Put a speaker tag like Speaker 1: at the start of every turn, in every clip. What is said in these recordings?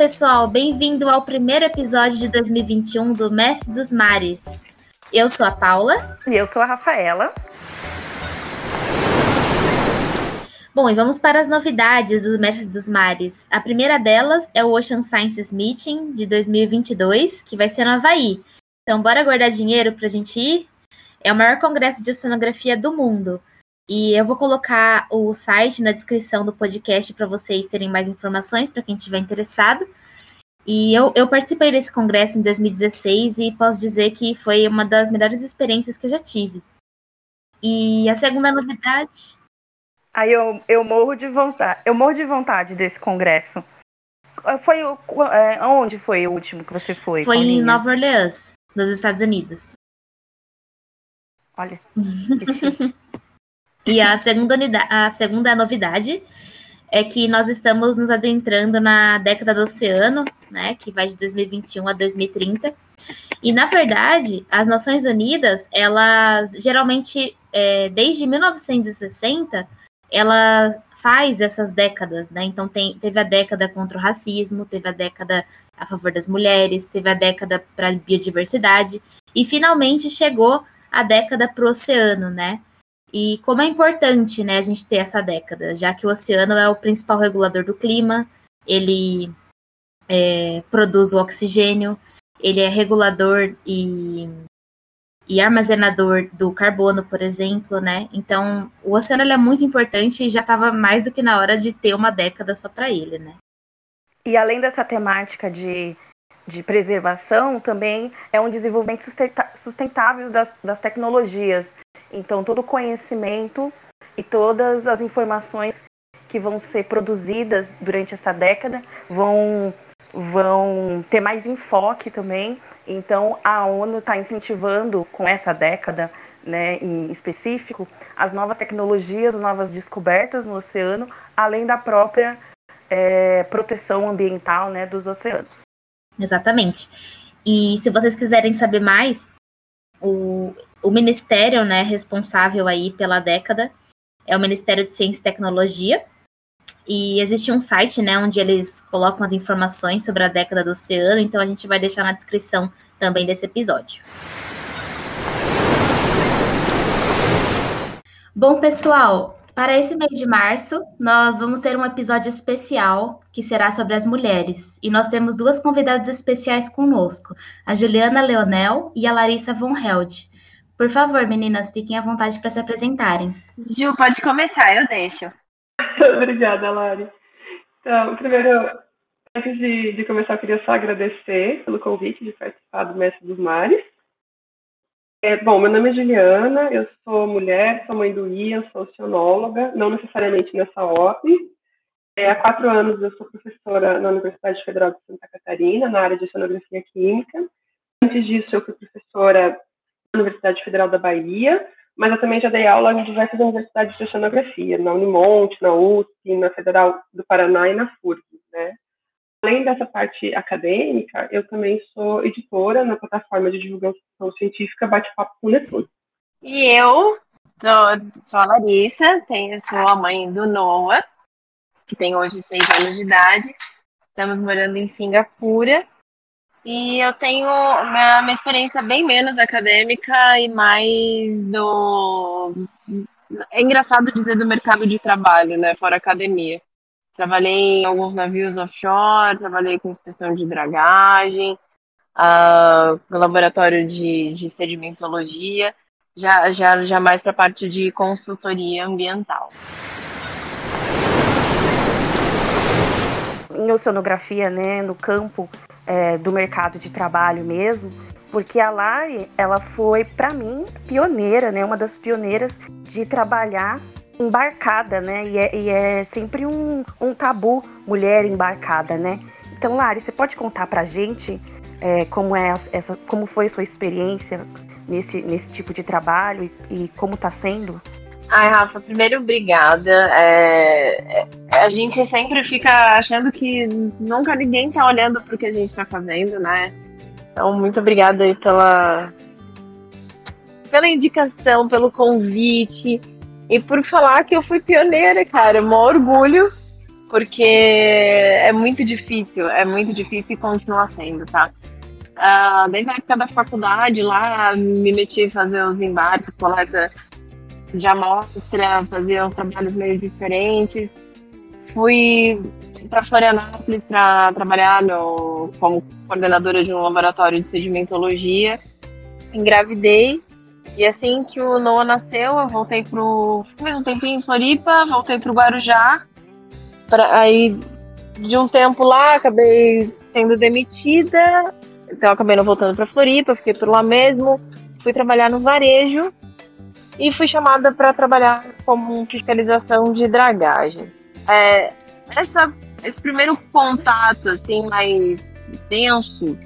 Speaker 1: Pessoal, bem-vindo ao primeiro episódio de 2021 do Mestre dos Mares. Eu sou a Paula.
Speaker 2: E eu sou a Rafaela.
Speaker 1: Bom, e vamos para as novidades do Mestre dos Mares. A primeira delas é o Ocean Sciences Meeting de 2022, que vai ser no Havaí. Então, bora guardar dinheiro para a gente ir? É o maior congresso de oceanografia do mundo. E eu vou colocar o site na descrição do podcast para vocês terem mais informações, para quem estiver interessado. E eu, eu participei desse congresso em 2016 e posso dizer que foi uma das melhores experiências que eu já tive. E a segunda novidade.
Speaker 2: Aí eu, eu morro de vontade. Eu morro de vontade desse congresso. Foi o, é, onde foi o último que você foi?
Speaker 1: Foi em Nova Orleans, nos Estados Unidos.
Speaker 2: Olha.
Speaker 1: E a segunda, a segunda novidade é que nós estamos nos adentrando na década do oceano, né, que vai de 2021 a 2030. E, na verdade, as Nações Unidas, elas geralmente, é, desde 1960, ela faz essas décadas, né? Então, tem, teve a década contra o racismo, teve a década a favor das mulheres, teve a década para a biodiversidade, e finalmente chegou a década para o oceano, né? E como é importante né, a gente ter essa década, já que o oceano é o principal regulador do clima, ele é, produz o oxigênio, ele é regulador e, e armazenador do carbono, por exemplo, né? Então, o oceano é muito importante e já estava mais do que na hora de ter uma década só para ele, né?
Speaker 2: E além dessa temática de, de preservação, também é um desenvolvimento sustentável das, das tecnologias. Então, todo o conhecimento e todas as informações que vão ser produzidas durante essa década vão, vão ter mais enfoque também. Então, a ONU está incentivando, com essa década né, em específico, as novas tecnologias, as novas descobertas no oceano, além da própria é, proteção ambiental né, dos oceanos.
Speaker 1: Exatamente. E se vocês quiserem saber mais, o, o ministério né, responsável aí pela década é o Ministério de Ciência e Tecnologia. E existe um site, né, onde eles colocam as informações sobre a década do oceano, então a gente vai deixar na descrição também desse episódio. Bom, pessoal, para esse mês de março, nós vamos ter um episódio especial que será sobre as mulheres. E nós temos duas convidadas especiais conosco, a Juliana Leonel e a Larissa Von Held. Por favor, meninas, fiquem à vontade para se apresentarem.
Speaker 3: Ju, pode começar, eu deixo.
Speaker 4: Obrigada, Lari. Então, primeiro, antes de, de, começar, eu queria só agradecer pelo convite de participar do Mestre dos Mares. É, bom, meu nome é Juliana, eu sou mulher, sou mãe do Ian, sou oceanóloga, não necessariamente nessa ordem. É, há quatro anos eu sou professora na Universidade Federal de Santa Catarina, na área de oceanografia química. Antes disso, eu fui professora Universidade Federal da Bahia, mas eu também já dei aula em diversas universidades de oceanografia, na Unimonte, na USP, na Federal do Paraná e na FURG, né? Além dessa parte acadêmica, eu também sou editora na plataforma de divulgação científica Bate-Papo com Netuno.
Speaker 3: E eu sou, sou a Larissa, tenho, sou a mãe do Noah, que tem hoje seis anos de idade. Estamos morando em Singapura e eu tenho uma, uma experiência bem menos acadêmica e mais do. É engraçado dizer do mercado de trabalho, né? Fora academia. Trabalhei em alguns navios offshore, trabalhei com inspeção de dragagem, uh, laboratório de, de sedimentologia, já, já, já mais para a parte de consultoria ambiental.
Speaker 2: Em oceanografia, né, no campo, é, do mercado de trabalho mesmo, porque a Lari, ela foi, para mim, pioneira, né? Uma das pioneiras de trabalhar embarcada, né? E é, e é sempre um, um, tabu mulher embarcada, né? Então, Lari, você pode contar pra gente é, como, é essa, como foi a sua experiência nesse, nesse tipo de trabalho e, e como tá sendo?
Speaker 3: Ai, Rafa, primeiro, obrigada. É, é, a gente sempre fica achando que nunca ninguém tá olhando pro que a gente tá fazendo, né? Então, muito obrigada aí pela, pela indicação, pelo convite e por falar que eu fui pioneira, cara. Um orgulho porque é muito difícil, é muito difícil e continua sendo, tá? Uh, desde a época da faculdade, lá me meti a fazer os embarques, coleta de amostra, fazer uns trabalhos meio diferentes. Fui para Florianópolis para trabalhar no, como coordenadora de um laboratório de sedimentologia. Engravidei e assim que o Noah nasceu, eu voltei pro. Fiquei um tempinho em Floripa, voltei pro Guarujá. Pra, aí, de um tempo lá, acabei sendo demitida. Então, acabei não voltando para Floripa, fiquei por lá mesmo. Fui trabalhar no varejo e fui chamada para trabalhar como fiscalização de dragagem. É, essa, esse primeiro contato assim mais denso,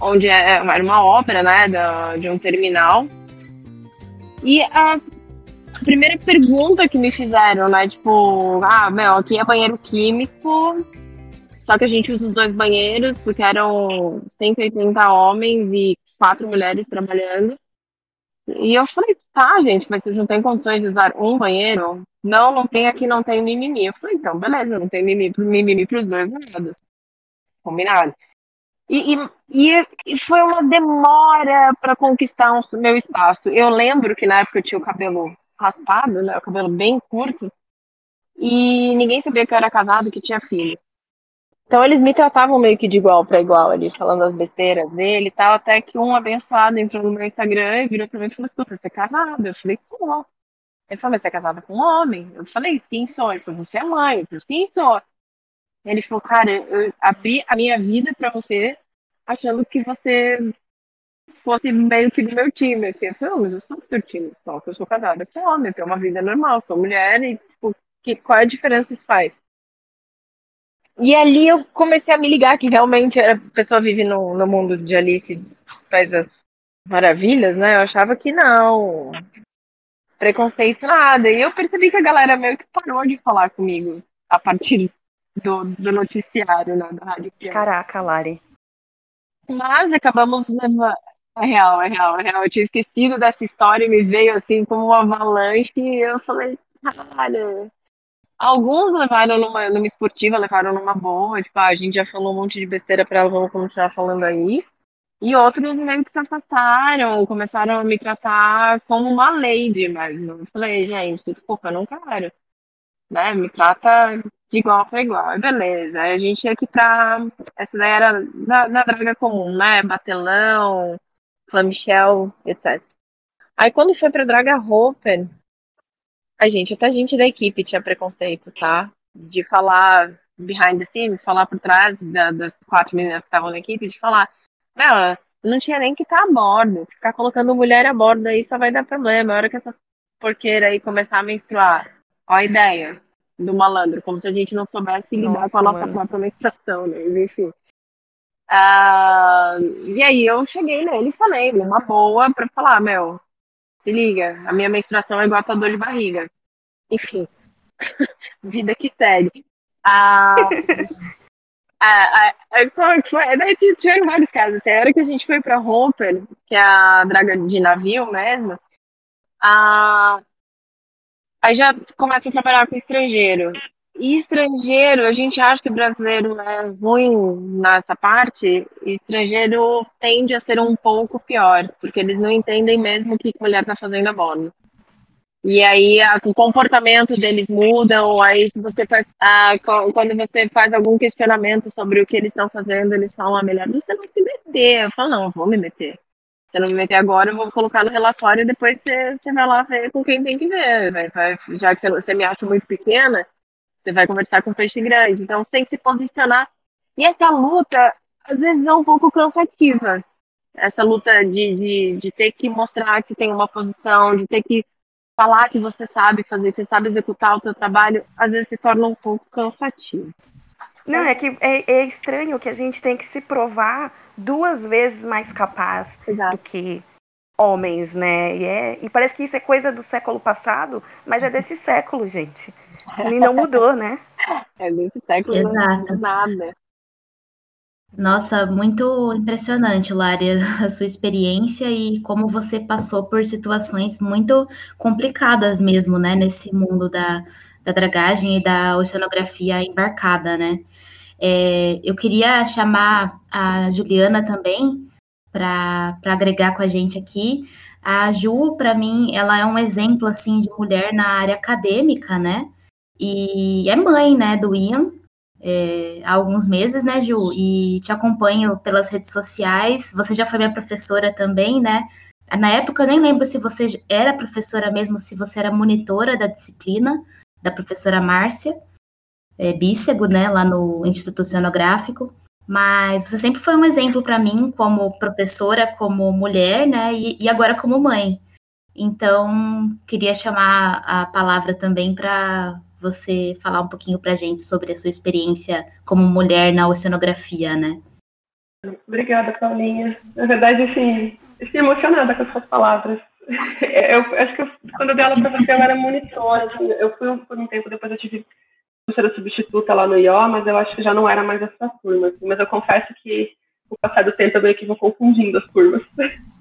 Speaker 3: onde é, era uma obra né, da, de um terminal, e a primeira pergunta que me fizeram, né, tipo, ah, meu, aqui é banheiro químico, só que a gente usa os dois banheiros, porque eram 180 homens e quatro mulheres trabalhando. E eu falei, tá, gente, mas vocês não têm condições de usar um banheiro? Não, não tem aqui, não tem mimimi. Eu falei, então, beleza, não tem mimimi, para os dois lados. Combinado. E, e, e, foi uma demora para conquistar o meu espaço. Eu lembro que na época eu tinha o cabelo raspado, né, o cabelo bem curto, e ninguém sabia que eu era casado, que tinha filho. Então eles me tratavam meio que de igual para igual ali, falando as besteiras dele e tal, até que um abençoado entrou no meu Instagram e virou para mim e falou: Escuta, você é casado? Eu falei: Sou. Ele falou: Mas você é casada com um homem? Eu falei: Sim, sou. Ele falou: Você é mãe? Eu falei: Sim, sou. Ele falou: Cara, eu abri a minha vida para você achando que você fosse meio que do meu time. Assim, eu falei: Mas eu sou do seu time, só que eu sou casada com homem, eu tenho uma vida normal, sou mulher e tipo, que, qual é a diferença isso faz? E ali eu comecei a me ligar que realmente a pessoa vive no, no mundo de Alice faz as maravilhas, né? Eu achava que não. Preconceito nada. E eu percebi que a galera meio que parou de falar comigo a partir do, do noticiário, né? Da Rádio Piano.
Speaker 2: Caraca, Lari.
Speaker 3: Mas acabamos levando. É real, é real, é real. Eu tinha esquecido dessa história e me veio assim como uma avalanche e eu falei, cara, Alguns levaram numa, numa esportiva, levaram numa boa, tipo, ah, a gente já falou um monte de besteira pra ela, vamos continuar falando aí. E outros meio que se afastaram, começaram a me tratar como uma lady mesmo. Eu falei, gente, desculpa, eu não quero. Né? Me trata de igual para igual. Beleza. A gente ia aqui pra. Essa daí era na, na draga comum, né? Batelão, Flamichel, etc. Aí quando foi pra Draga Roper, a gente, até a gente da equipe tinha preconceito, tá? De falar behind the scenes, falar por trás da, das quatro meninas que estavam na equipe, de falar, não, não tinha nem que estar tá a bordo. Ficar colocando mulher a bordo aí só vai dar problema. A hora que essas porqueiras aí começar a menstruar. Ó a ideia do malandro, como se a gente não soubesse lidar nossa, com a nossa mano. própria menstruação, né? Enfim. Uh, e aí eu cheguei nele e falei, numa boa, pra falar, meu, se liga, a minha menstruação é igual a tua dor de barriga. Enfim, vida que segue. Ah, ah, ah, como foi? Daí tiveram vários casos. Assim, a hora que a gente foi para Roper, que é a draga de navio mesmo, ah, aí já começa a trabalhar com estrangeiro. E estrangeiro, a gente acha que o brasileiro é ruim nessa parte, estrangeiro tende a ser um pouco pior, porque eles não entendem mesmo o que a mulher está fazendo a bordo. E aí a, o comportamento deles mudam, aí você a, quando você faz algum questionamento sobre o que eles estão fazendo, eles falam, ah, melhor você não se meter. Eu falo, não, eu vou me meter. Se eu não me meter agora, eu vou colocar no relatório e depois você, você vai lá ver com quem tem que ver. Vai, já que você, você me acha muito pequena, você vai conversar com um peixe grande. Então você tem que se posicionar. E essa luta, às vezes, é um pouco cansativa. Essa luta de, de, de ter que mostrar que você tem uma posição, de ter que falar que você sabe fazer, que você sabe executar o seu trabalho, às vezes se torna um pouco cansativo.
Speaker 2: Não, é que é, é estranho que a gente tem que se provar duas vezes mais capaz Exato. do que homens, né? E, é, e parece que isso é coisa do século passado, mas é desse século, gente. E não mudou, né?
Speaker 3: É desse século, Exato. não nada.
Speaker 1: Nossa, muito impressionante, Lari, a sua experiência e como você passou por situações muito complicadas mesmo, né, nesse mundo da, da dragagem e da oceanografia embarcada, né? É, eu queria chamar a Juliana também para agregar com a gente aqui. A Ju, para mim, ela é um exemplo assim de mulher na área acadêmica, né? E é mãe, né, do Ian, é, há alguns meses, né, Ju? E te acompanho pelas redes sociais. Você já foi minha professora também, né? Na época eu nem lembro se você era professora mesmo, se você era monitora da disciplina da professora Márcia é, Bícego, né, lá no Instituto Oceanográfico. Mas você sempre foi um exemplo para mim como professora, como mulher, né, e, e agora como mãe. Então, queria chamar a palavra também para você falar um pouquinho para a gente sobre a sua experiência como mulher na oceanografia, né?
Speaker 4: Obrigada, Paulinha. Na verdade, assim, fiquei emocionada com as suas palavras. Eu acho que eu, quando eu dei aula para você, eu era monitora. Assim, eu fui por um tempo, depois eu tive professora substituta lá no IO, mas eu acho que já não era mais essa turma. Assim, mas eu confesso que, com o passar do tempo, eu meio que vou confundindo as turmas.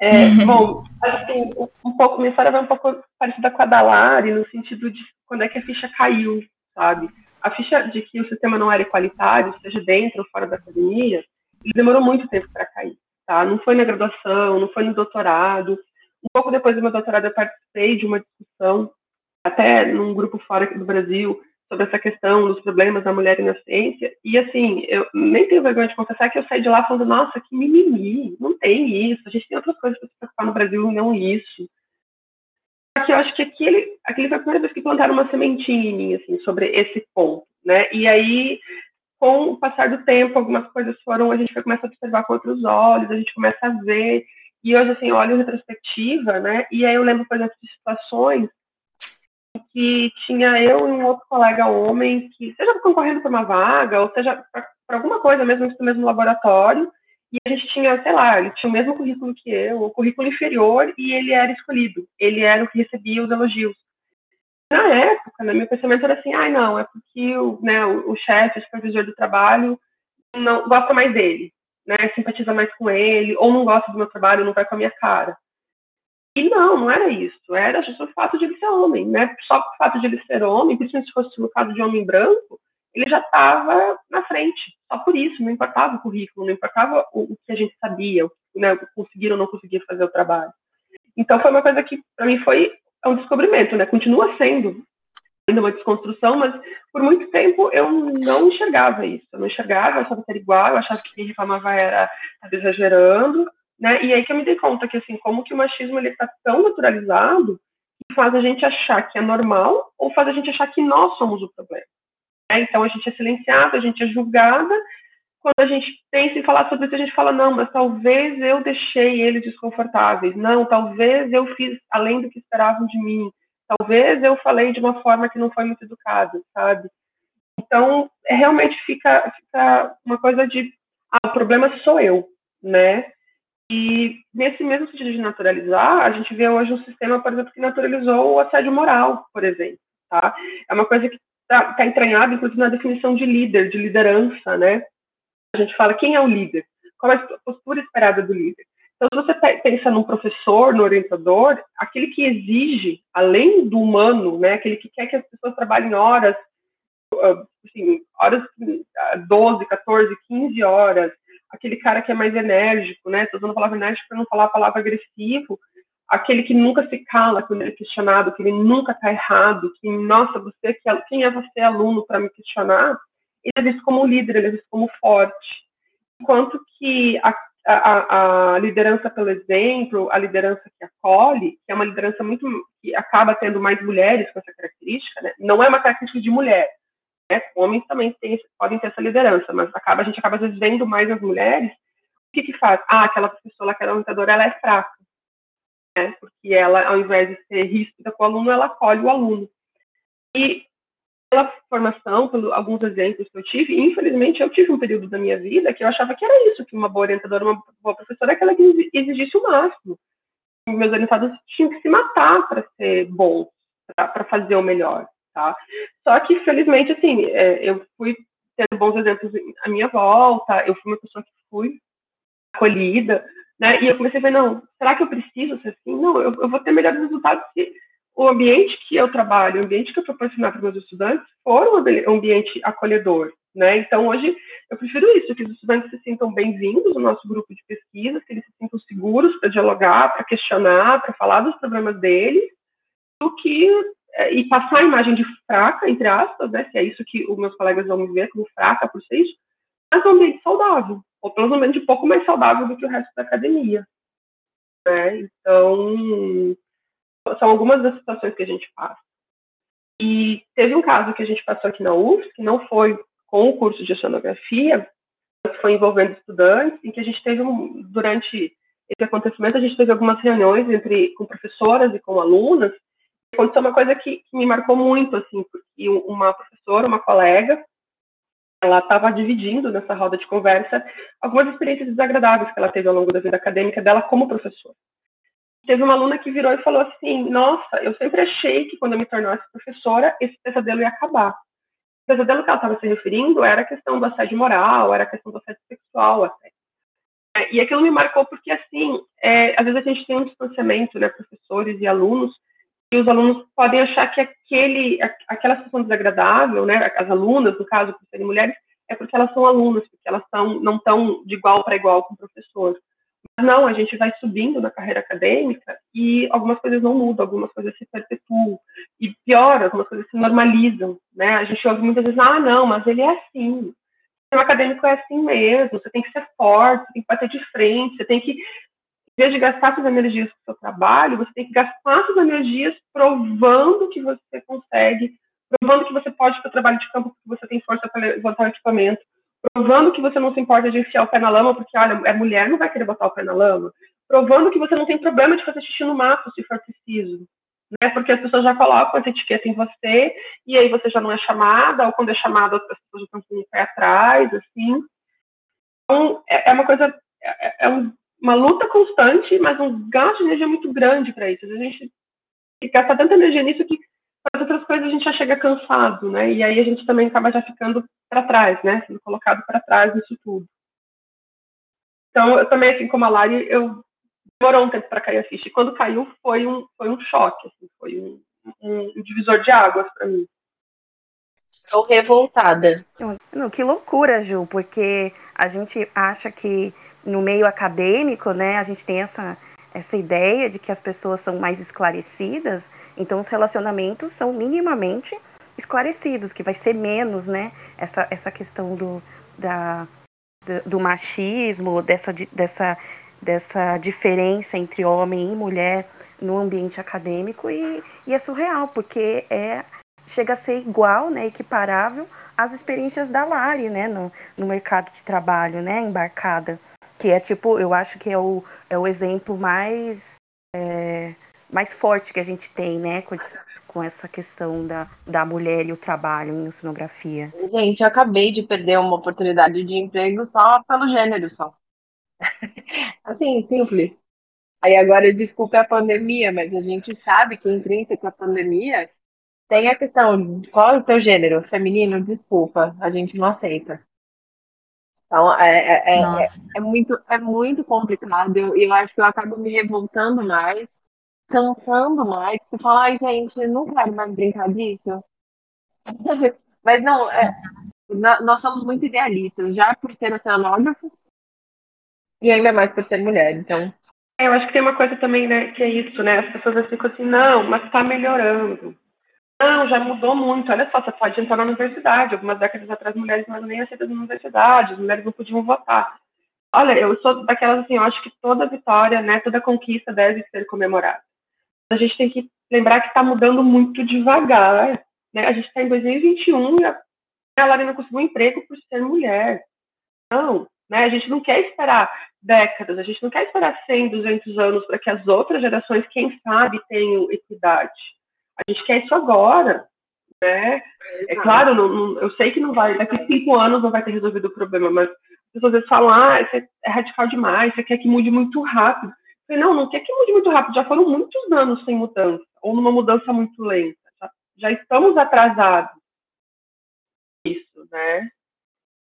Speaker 4: É, bom, assim, um pouco, minha história vai um pouco parecida com a da Lari, no sentido de quando é que a ficha caiu, sabe? A ficha de que o sistema não era igualitário, seja dentro ou fora da academia, ele demorou muito tempo para cair, tá? Não foi na graduação, não foi no doutorado. Um pouco depois do meu doutorado, eu participei de uma discussão, até num grupo fora do Brasil, sobre essa questão dos problemas da mulher na ciência. E, assim, eu nem tenho vergonha de confessar que eu saí de lá falando, nossa, que mimimi, não tem isso, a gente tem outras coisas para se preocupar no Brasil, não isso. Só que eu acho que aquele, aquele foi a primeira vez que plantaram uma sementinha em mim, assim, sobre esse ponto, né? E aí, com o passar do tempo, algumas coisas foram, a gente começa a observar com outros olhos, a gente começa a ver, e hoje, assim, olho retrospectiva, né? E aí eu lembro, por exemplo, de situações que tinha eu e um outro colega homem que, seja concorrendo por uma vaga, ou seja, para alguma coisa mesmo, no mesmo laboratório, e a gente tinha, sei lá, ele tinha o mesmo currículo que eu, o currículo inferior, e ele era escolhido, ele era o que recebia os elogios. Na época, né, meu pensamento era assim, ai ah, não, é porque o, né, o, o chefe, o supervisor do trabalho, não gosta mais dele, né, simpatiza mais com ele, ou não gosta do meu trabalho, não vai com a minha cara. E não, não era isso. Era só o fato de ele ser homem, né? Só o fato de ele ser homem, principalmente se fosse no caso de homem branco, ele já estava na frente. Só por isso, não importava o currículo, não importava o, que a gente sabia, né? Conseguir ou não conseguir fazer o trabalho. Então foi uma coisa que para mim foi um descobrimento, né? Continua sendo ainda uma desconstrução, mas por muito tempo eu não enxergava isso. Eu não enxergava, eu achava que era igual, eu achava que quem reclamava era exagerando. Né? E aí que eu me dei conta que, assim, como que o machismo ele está tão naturalizado que faz a gente achar que é normal ou faz a gente achar que nós somos o problema. Né? Então, a gente é silenciada, a gente é julgada. Quando a gente pensa em falar sobre isso, a gente fala, não, mas talvez eu deixei eles desconfortáveis. Não, talvez eu fiz além do que esperavam de mim. Talvez eu falei de uma forma que não foi muito educada, sabe? Então, é, realmente fica, fica uma coisa de, ah, o problema sou eu, né? E nesse mesmo sentido de naturalizar, a gente vê hoje um sistema, por exemplo, que naturalizou o assédio moral, por exemplo. Tá? É uma coisa que está tá entranhada, inclusive, na definição de líder, de liderança, né? A gente fala quem é o líder, qual é a postura esperada do líder. Então, se você pensa num professor, no orientador, aquele que exige, além do humano, né, aquele que quer que as pessoas trabalhem horas, ah, assim, horas 12, 14, 15 horas, aquele cara que é mais enérgico, né? Estou usando a palavra enérgico para não falar a palavra agressivo, aquele que nunca se cala quando ele é questionado, que ele nunca está errado, que, nossa, você, quem é você, aluno, para me questionar? Ele é visto como líder, ele é visto como forte. Enquanto que a, a, a liderança pelo exemplo, a liderança que acolhe, que é uma liderança muito que acaba tendo mais mulheres com essa característica, né? não é uma característica de mulher, né? Homens também podem ter essa liderança, mas acaba, a gente acaba às vezes vendo mais as mulheres. O que que faz? Ah, aquela pessoa, aquela orientadora, ela é fraca. Né? Porque ela, ao invés de ser ríspida com o aluno, ela acolhe o aluno. E pela formação, por alguns exemplos que eu tive, infelizmente eu tive um período da minha vida que eu achava que era isso, que uma boa orientadora, uma boa professora, aquela que exigisse o máximo. Meus orientados tinham que se matar para ser bons, para fazer o melhor tá? Só que, felizmente, assim, é, eu fui tendo bons exemplos à minha volta, eu fui uma pessoa que fui acolhida, né? E eu comecei a ver, não, será que eu preciso ser assim? Não, eu, eu vou ter melhores resultados se o ambiente que eu trabalho, o ambiente que eu proporcionar para meus estudantes, for um ambiente acolhedor, né? Então, hoje, eu prefiro isso, que os estudantes se sintam bem-vindos no nosso grupo de pesquisa, que eles se sintam seguros para dialogar, para questionar, para falar dos problemas deles, do que e passar a imagem de fraca, entre aspas, né, se é isso que os meus colegas vão me ver como fraca por ser isso, mas um ambiente saudável, ou pelo menos um pouco mais saudável do que o resto da academia. Né? Então, são algumas das situações que a gente passa. E teve um caso que a gente passou aqui na UFS, que não foi com o curso de oceanografia, mas foi envolvendo estudantes, em que a gente teve, um, durante esse acontecimento, a gente teve algumas reuniões entre com professoras e com alunas, aconteceu uma coisa que, que me marcou muito, assim, porque uma professora, uma colega, ela estava dividindo nessa roda de conversa algumas experiências desagradáveis que ela teve ao longo da vida acadêmica dela como professora. Teve uma aluna que virou e falou assim: Nossa, eu sempre achei que quando eu me tornasse professora, esse pesadelo ia acabar. O pesadelo que ela estava se referindo era a questão do assédio moral, era a questão do assédio sexual até. É, e aquilo me marcou porque, assim, é, às vezes a gente tem um distanciamento, né, professores e alunos, e os alunos podem achar que aquele, aquela situação desagradável, né, as alunas, no caso, por serem mulheres, é porque elas são alunas, porque elas são, não estão de igual para igual com o professor. Mas não, a gente vai subindo na carreira acadêmica e algumas coisas não mudam, algumas coisas se perpetuam. E pior, algumas coisas se normalizam. Né? A gente ouve muitas vezes, ah, não, mas ele é assim. O sistema acadêmico é assim mesmo, você tem que ser forte, você tem que bater de frente, você tem que em vez de gastar suas energias com o seu trabalho, você tem que gastar suas energias provando que você consegue, provando que você pode para o trabalho de campo porque você tem força para levantar o equipamento, provando que você não se importa de enfiar o pé na lama porque, olha, é mulher, não vai querer botar o pé na lama, provando que você não tem problema de fazer xixi no mato se for preciso, né? Porque as pessoas já colocam essa etiqueta em você e aí você já não é chamada, ou quando é chamada as pessoas já estão com o pé atrás, assim. Então, é, é uma coisa, é, é um uma luta constante, mas um gasto de energia muito grande para isso. A gente gasta tanta energia nisso que para outras coisas a gente já chega cansado, né? E aí a gente também acaba já ficando para trás, né? Sendo colocado para trás nisso tudo. Então, eu também, assim como a Lari, eu demorou um tempo para cair a ficha. E quando caiu, foi um, foi um choque, assim, foi um, um, divisor de águas para mim.
Speaker 3: Estou revoltada.
Speaker 2: Não, que loucura, Ju, porque a gente acha que no meio acadêmico, né, a gente tem essa, essa ideia de que as pessoas são mais esclarecidas, então os relacionamentos são minimamente esclarecidos, que vai ser menos, né, essa, essa questão do, da, do machismo, dessa, dessa, dessa diferença entre homem e mulher no ambiente acadêmico e, e é surreal, porque é, chega a ser igual, né, equiparável às experiências da Lari, né, no, no mercado de trabalho, né, embarcada que é tipo, eu acho que é o, é o exemplo mais, é, mais forte que a gente tem, né, com, com essa questão da, da mulher e o trabalho em oceanografia.
Speaker 3: Gente, eu acabei de perder uma oportunidade de emprego só pelo gênero, só. assim, simples. Aí agora, desculpe a pandemia, mas a gente sabe que intrínseco à pandemia tem a questão, qual é o teu gênero? Feminino? Desculpa, a gente não aceita. Então, é, é, é, é, é, muito, é muito complicado. E eu, eu, acho que eu acabo me revoltando mais, cansando mais. Você fala, ai, gente, eu não quero mais brincar disso. Mas não, é, nós somos muito idealistas, já por ser oceanógrafos e ainda mais por ser mulher. Então.
Speaker 4: É, eu acho que tem uma coisa também, né, que é isso, né? As pessoas ficam assim, não, mas está melhorando. Não, já mudou muito. Olha só, você pode entrar na universidade. Algumas décadas atrás, mulheres não eram nem aceitas na universidade, as mulheres não podiam votar. Olha, eu sou daquelas assim, eu acho que toda vitória, né, toda conquista deve ser comemorada. A gente tem que lembrar que está mudando muito devagar. Né? A gente está em 2021 e a, a Larina conseguiu um emprego por ser mulher. Não, né? A gente não quer esperar décadas, a gente não quer esperar 100, 200 anos para que as outras gerações, quem sabe, tenham equidade. A gente quer isso agora, né? É claro, não, não, eu sei que não vai, daqui a cinco anos não vai ter resolvido o problema, mas as pessoas às vezes falam, ah, isso é radical demais, você quer que mude muito rápido. Eu falei, não, não quer que mude muito rápido, já foram muitos anos sem mudança, ou numa mudança muito lenta. Já, já estamos atrasados. Isso, né?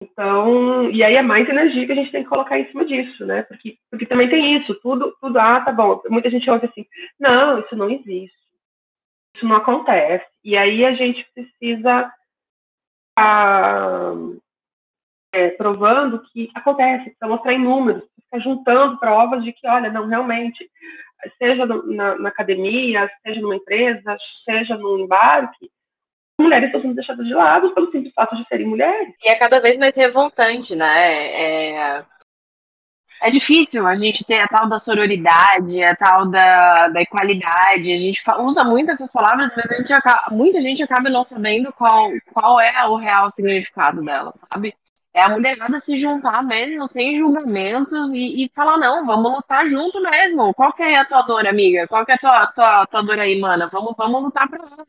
Speaker 4: Então, e aí é mais energia que a gente tem que colocar em cima disso, né? Porque, porque também tem isso, tudo, tudo, ah, tá bom. Muita gente ouve assim, não, isso não existe Isso não acontece. E aí a gente precisa estar é, provando que acontece, precisa mostrar em números, juntando provas de que, olha, não, realmente, seja na, na academia, seja numa empresa, seja num embarque, mulheres estão sendo deixadas de lado pelo simples fato de serem mulheres.
Speaker 3: E é cada vez mais revoltante, né? É, é difícil a gente ter a tal da sororidade, a tal da, da equalidade. A gente usa muito essas palavras, mas a gente acaba, muita gente acaba não sabendo qual, qual é o real significado delas, sabe? É a mulherada se juntar mesmo, sem julgamentos, e, e falar, não, vamos lutar junto mesmo. Qual que é a tua dor, amiga? Qual que é a tua, tua, tua dor aí, mana? Vamos, vamos lutar pra ela.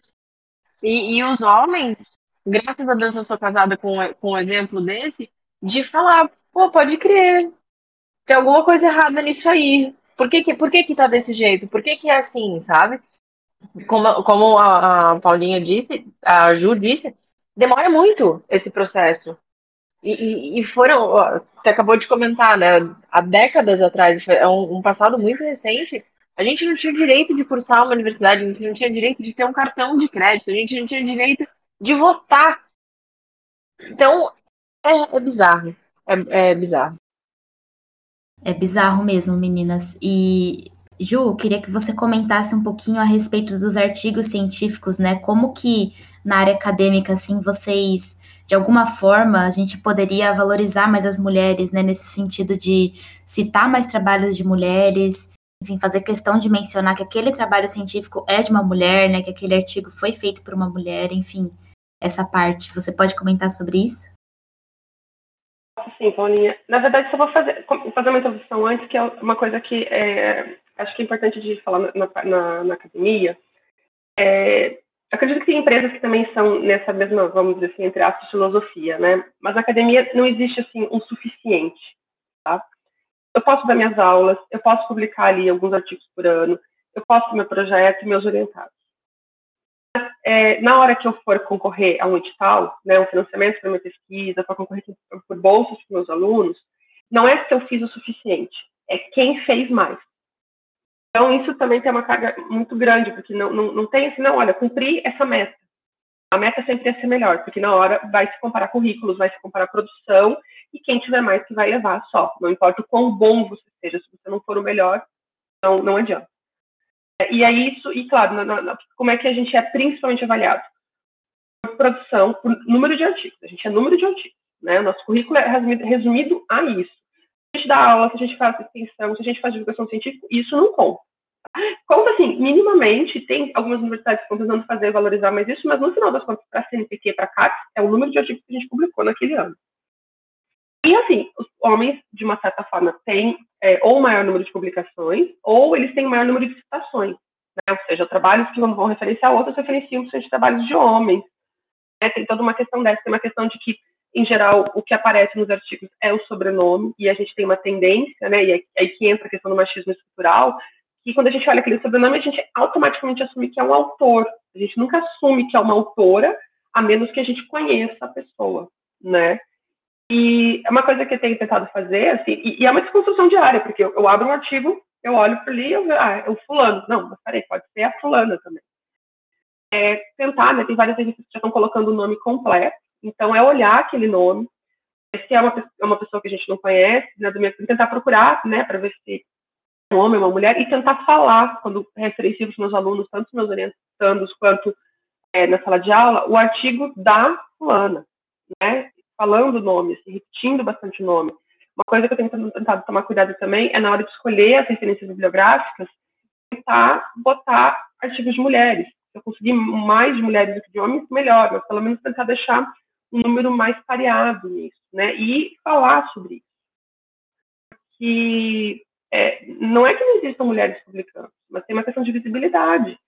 Speaker 3: E, e os homens, graças a Deus eu sou casada com, com um exemplo desse, de falar, pô, pode crer, tem alguma coisa errada nisso aí. Por que que, por que, que tá desse jeito? Por que, que é assim, sabe? Como, como a, a Paulinha disse, a Ju disse, demora muito esse processo. E, e, foram, você acabou de comentar, né? Há décadas atrás, é um, um, passado muito recente, a gente não tinha direito de cursar uma universidade, a gente não tinha direito de ter um cartão de crédito, a gente não tinha direito de votar. Então, é, é bizarro. É, é bizarro.
Speaker 1: É bizarro mesmo, meninas. E Ju, queria que você comentasse um pouquinho a respeito dos artigos científicos, né? Como que na área acadêmica, assim, vocês, de alguma forma, a gente poderia valorizar mais as mulheres, né? Nesse sentido de citar mais trabalhos de mulheres, enfim, fazer questão de mencionar que aquele trabalho científico é de uma mulher, né? Que aquele artigo foi feito por uma mulher, enfim, essa parte. Você pode comentar sobre isso?
Speaker 4: Sim, Paulinha. Na verdade, só vou fazer, fazer uma introdução antes, que é uma coisa que é, acho que é importante de falar na, na, na academia. É, acredito que tem empresas que também são nessa mesma, vamos dizer assim, entre aspas, filosofia, né? Mas na academia não existe, assim, um suficiente, tá? Eu posso dar minhas aulas, eu posso publicar ali alguns artigos por ano, eu posso meu projeto e meus orientados é, na hora que eu for concorrer a um edital, né, um financiamento para minha pesquisa, para concorrer por bolsas para meus alunos, não é se eu fiz o suficiente, é quem fez mais. Então, isso também tem uma carga muito grande, porque não, não, não tem assim, não, olha, cumpri essa meta. A meta sempre é ser melhor, porque na hora vai se comparar currículos, vai se comparar produção, e quem tiver mais que vai levar só. Não importa o quão bom você seja, se você não for o melhor, não, não adianta. E é isso, e claro, na, na, como é que a gente é principalmente avaliado? Por produção, por número de artigos. A gente é número de artigos. Né? Nosso currículo é resumido, resumido a isso. Se a gente dá aula, se a gente faz extensão, se a gente faz divulgação científica, isso não conta. Conta assim, minimamente, tem algumas universidades que estão tentando fazer valorizar mais isso, mas no final das contas, para a CNPq e para a CAPES, é o número de artigos que a gente publicou naquele ano. E assim, os homens, de uma certa forma, têm é, ou maior número de publicações, ou eles têm maior número de citações. Né? Ou seja, trabalhos que vão referenciar outros referenciam seja trabalhos de homens. Né? Tem toda uma questão dessa, tem uma questão de que, em geral, o que aparece nos artigos é o sobrenome, e a gente tem uma tendência, né? e é aí que entra a questão do machismo estrutural, que quando a gente olha aquele sobrenome, a gente automaticamente assume que é um autor. A gente nunca assume que é uma autora, a menos que a gente conheça a pessoa, né? E é uma coisa que eu tenho tentado fazer, assim, e, e é uma desconstrução diária, porque eu, eu, abro um artigo, eu olho para ali eu vejo, ah, é o fulano. Não, mas peraí, pode ser a fulana também. É tentar, né, tem várias revistas que já estão colocando o nome completo, então é olhar aquele nome, se é uma, é uma pessoa que a gente não conhece, né, do meu, tentar procurar, né, para ver se é um homem, uma mulher, e tentar falar, quando referencio os meus alunos, tanto os meus orientandos quanto é, na sala de aula, o artigo da fulana, né? Falando o nome, assim, repetindo bastante o nome. Uma coisa que eu tenho tentado tomar cuidado também é na hora de escolher as referências bibliográficas, tentar botar artigos de mulheres. Se eu conseguir mais de mulheres do que de homens, melhor, mas pelo menos tentar deixar um número mais pareado nisso, né? E falar sobre isso. Que é, não é que não existam mulheres publicando, mas tem uma questão de visibilidade.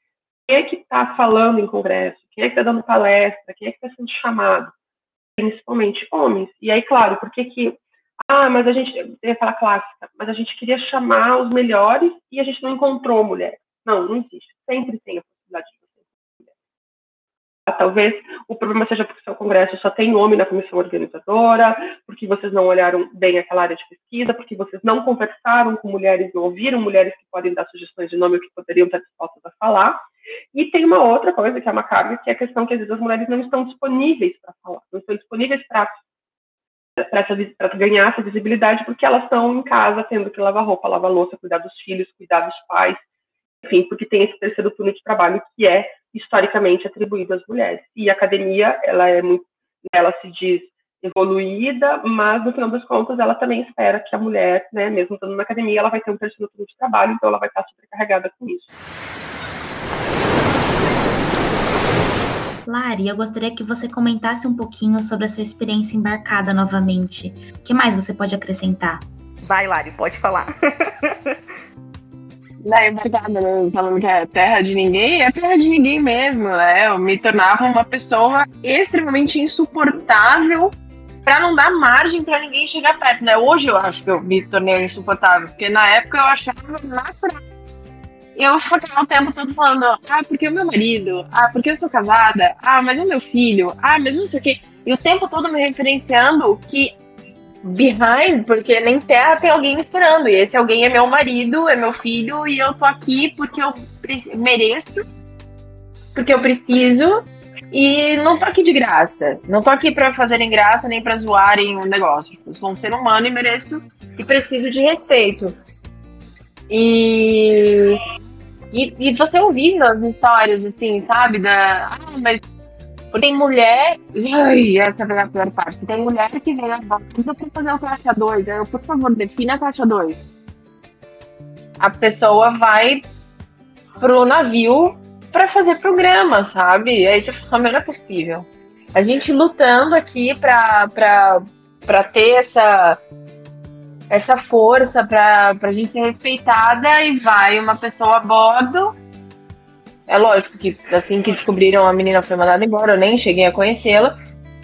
Speaker 4: Quem é que está falando em congresso? Quem é que está dando palestra? Quem é que está sendo chamado? Principalmente homens. E aí, claro, por que ah, mas a gente, eu ia falar clássica, mas a gente queria chamar os melhores e a gente não encontrou mulher. Não, não existe. Sempre tem a possibilidade de. Talvez o problema seja porque seu congresso só tem nome na comissão organizadora, porque vocês não olharam bem aquela área de pesquisa, porque vocês não conversaram com mulheres, não ouviram mulheres que podem dar sugestões de nome ou que poderiam estar dispostas a falar. E tem uma outra coisa que é uma carga, que é a questão que às vezes as mulheres não estão disponíveis para falar, não estão disponíveis para para ganhar essa visibilidade, porque elas estão em casa tendo que lavar roupa, lavar louça, cuidar dos filhos, cuidar dos pais, enfim, porque tem esse terceiro turno de trabalho que é historicamente atribuído às mulheres. E a academia, ela é muito, ela se diz evoluída, mas no final das contas ela também espera que a mulher, né, mesmo estando na academia, ela vai ter um turno de trabalho, então ela vai estar sobrecarregada com isso.
Speaker 1: Lari, eu gostaria que você comentasse um pouquinho sobre a sua experiência embarcada novamente. O que mais você pode acrescentar?
Speaker 2: Vai, Lari, pode falar.
Speaker 3: Embarcada, né? falando que é terra de ninguém, é terra de ninguém mesmo, né? Eu me tornava uma pessoa extremamente insuportável para não dar margem para ninguém chegar perto, né? Hoje eu acho que eu me tornei insuportável, porque na época eu achava natural eu ficava o tempo todo falando, ah, porque o meu marido, ah, porque eu sou casada, ah, mas o meu filho, ah, mas não sei o quê. E o tempo todo me referenciando que behind, porque nem terra tem alguém me esperando. E esse alguém é meu marido, é meu filho, e eu tô aqui porque eu mereço, porque eu preciso, e não tô aqui de graça. Não tô aqui para fazerem graça nem para zoarem o negócio. Eu sou um ser humano e mereço e preciso de respeito. E e, e você ouvindo as histórias, assim, sabe? Da. Ah, mas. Tem mulher. Ai, essa é a pior parte. Tem mulher que vem a volta pra fazer o caixa 2. Eu, por favor, defina a caixa 2. A pessoa vai pro navio para fazer programa, sabe? Aí você fala, mas não é possível. A gente lutando aqui pra, pra, pra ter essa essa força para a gente ser respeitada e vai uma pessoa a bordo. É lógico que assim que descobriram a menina foi mandada embora, eu nem cheguei a conhecê-la,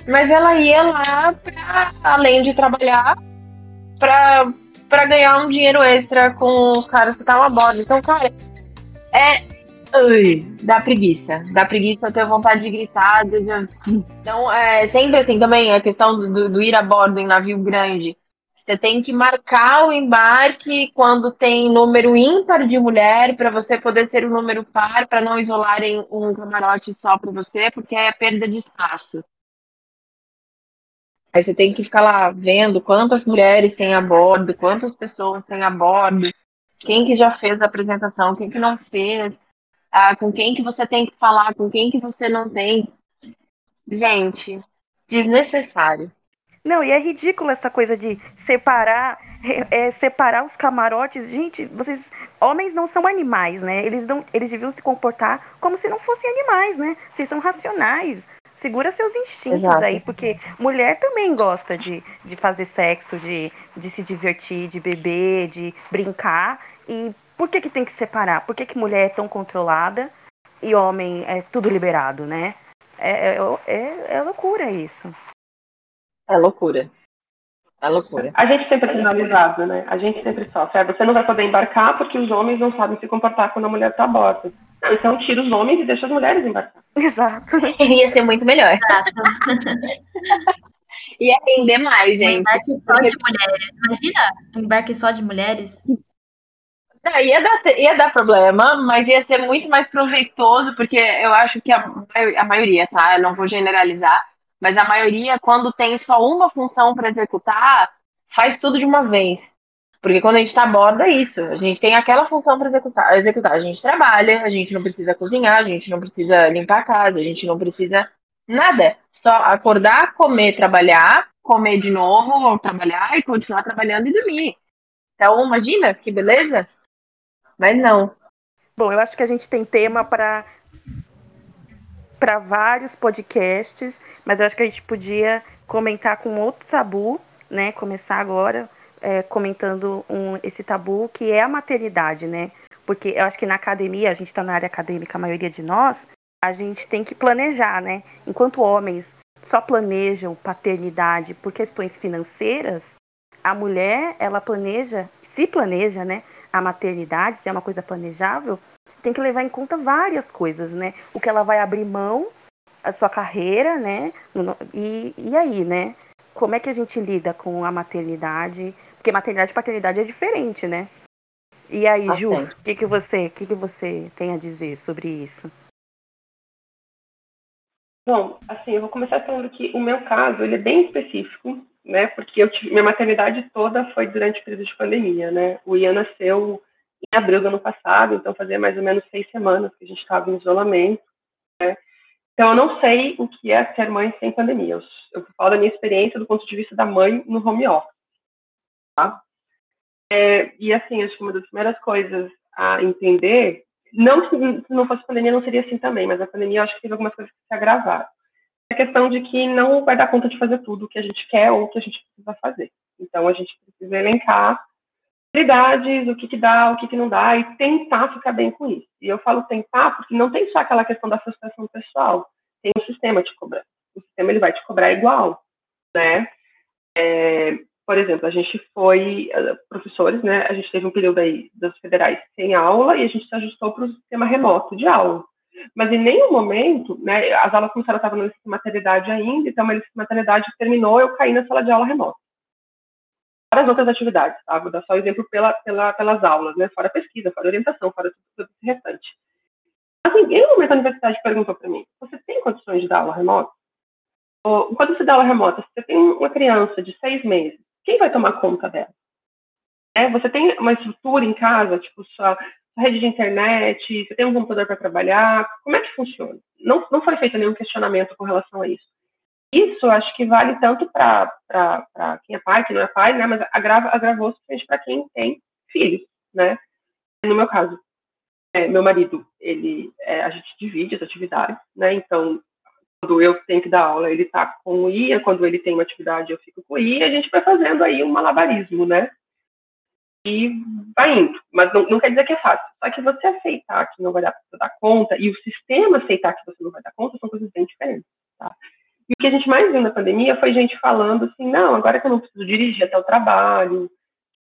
Speaker 3: mas ela ia lá para além de trabalhar para para ganhar um dinheiro extra com os caras que estavam a bordo. Então, cara, é Ui, dá preguiça. Dá preguiça, eu vontade de gritar. De... Então, é sempre assim também a questão do, do ir a bordo em navio grande você tem que marcar o embarque quando tem número ímpar de mulher para você poder ser o um número par, para não isolarem um camarote só para você, porque é perda de espaço. Aí você tem que ficar lá vendo quantas mulheres tem a bordo, quantas pessoas tem a bordo, quem que já fez a apresentação, quem que não fez, ah, com quem que você tem que falar, com quem que você não tem. Gente, desnecessário.
Speaker 2: Não, e é ridículo essa coisa de separar, é, separar os camarotes. Gente, vocês, homens não são animais, né? Eles não, eles deviam se comportar como se não fossem animais, né? Vocês são racionais. Segura seus instintos Exato. aí, porque mulher também gosta de, de fazer sexo, de, de se divertir, de beber, de brincar. E por que, que tem que separar? Por que, que mulher é tão controlada e homem é tudo liberado, né? É, é, é, é loucura isso.
Speaker 3: É loucura. É loucura.
Speaker 4: A gente sempre é penalizado, né? A gente sempre sofre. É, você não vai poder embarcar porque os homens não sabem se comportar quando a mulher está a bordo. Então tira os homens e deixa as mulheres embarcar.
Speaker 2: Exato.
Speaker 3: Ia ser muito melhor. Exato. Ia render mais, gente. Um
Speaker 1: embarque só de mulheres. Imagina, um embarque só de mulheres.
Speaker 3: Não, ia, dar, ia dar problema, mas ia ser muito mais proveitoso, porque eu acho que a, a maioria, tá? Eu não vou generalizar, mas a maioria, quando tem só uma função para executar, faz tudo de uma vez. Porque quando a gente está a bordo, é isso. A gente tem aquela função para executar, executar. A gente trabalha, a gente não precisa cozinhar, a gente não precisa limpar a casa, a gente não precisa nada. Só acordar, comer, trabalhar, comer de novo, trabalhar e continuar trabalhando e dormir. Então, imagina que beleza? Mas não.
Speaker 2: Bom, eu acho que a gente tem tema para para vários podcasts, mas eu acho que a gente podia comentar com outro tabu, né? Começar agora é, comentando um, esse tabu que é a maternidade, né? Porque eu acho que na academia, a gente está na área acadêmica, a maioria de nós, a gente tem que planejar, né? Enquanto homens só planejam paternidade por questões financeiras, a mulher, ela planeja, se planeja, né? A maternidade, se é uma coisa planejável, tem que levar em conta várias coisas, né? O que ela vai abrir mão a sua carreira, né? E, e aí, né? Como é que a gente lida com a maternidade? Porque maternidade e paternidade é diferente, né? E aí, Ju, o que, que, você, que, que você tem a dizer sobre isso?
Speaker 4: Bom, assim, eu vou começar falando que o meu caso, ele é bem específico, né? Porque eu tive, minha maternidade toda foi durante o período de pandemia, né? O Ian nasceu em abril do ano passado, então fazia mais ou menos seis semanas que a gente estava em isolamento, né? Então eu não sei o que é ser mãe sem pandemia. Eu, eu falo da minha experiência do ponto de vista da mãe no home office, tá? É, e assim, acho que uma das primeiras coisas a entender, não se, não fosse pandemia não seria assim também, mas a pandemia eu acho que teve algumas coisas que se agravaram. A questão de que não vai dar conta de fazer tudo o que a gente quer ou o que a gente precisa fazer. Então a gente precisa elencar prioridades, o que, que dá, o que, que não dá, e tentar ficar bem com isso. E eu falo tentar porque não tem só aquela questão da frustração pessoal, tem um sistema te cobrando. O sistema ele vai te cobrar igual, né? É, por exemplo, a gente foi, eh, professores, né, a gente teve um período aí das federais sem aula e a gente se ajustou para o sistema remoto de aula. Mas em nenhum momento, né, as aulas começaram, a estar na maternidade ainda, então a maternidade terminou, eu caí na sala de aula remota. Fora as outras atividades, tá? Vou dar só exemplo pela, pela, pelas aulas, né, fora pesquisa, fora orientação, fora tudo, tudo restante. Mas em nenhum momento a universidade perguntou para mim, você tem condições de dar aula remota? Ou, quando você dá aula remota, você tem uma criança de seis meses, quem vai tomar conta dela? É, você tem uma estrutura em casa, tipo sua rede de internet, você tem um computador para trabalhar, como é que funciona? Não, não foi feito nenhum questionamento com relação a isso. Isso acho que vale tanto para quem é pai, quem não é pai, né? Mas agrava, agravou suficiente para quem tem filhos, né? No meu caso, é, meu marido, ele, é, a gente divide as atividades, né? Então, quando eu tenho que dar aula, ele está com o IA, quando ele tem uma atividade, eu fico com o IA, a gente vai fazendo aí um malabarismo, né? E vai indo. Mas não, não quer dizer que é fácil. Só que você aceitar que não vai dar dar conta, e o sistema aceitar que você não vai dar conta, são coisas bem diferentes, tá? E o que a gente mais viu na pandemia foi gente falando assim, não, agora que eu não preciso dirigir até o trabalho,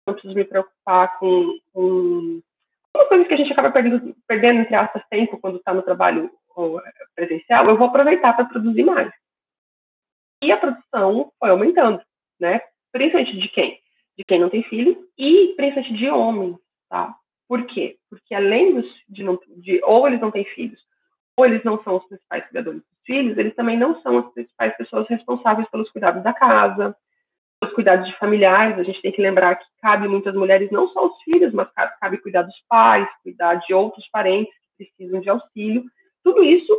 Speaker 4: não preciso me preocupar com, com uma coisa que a gente acaba perdendo, perdendo entre aspas, tempo quando está no trabalho presencial, eu vou aproveitar para produzir mais. E a produção foi aumentando, né? Principalmente de quem? De quem não tem filho e principalmente de homens, tá? Por quê? Porque além dos, de, não, de ou eles não têm filhos, ou eles não são os principais cuidadores filhos, eles também não são as principais pessoas responsáveis pelos cuidados da casa, pelos cuidados de familiares. A gente tem que lembrar que cabe muitas mulheres não só os filhos, mas cabe, cuidar dos pais, cuidar de outros parentes que precisam de auxílio. Tudo isso,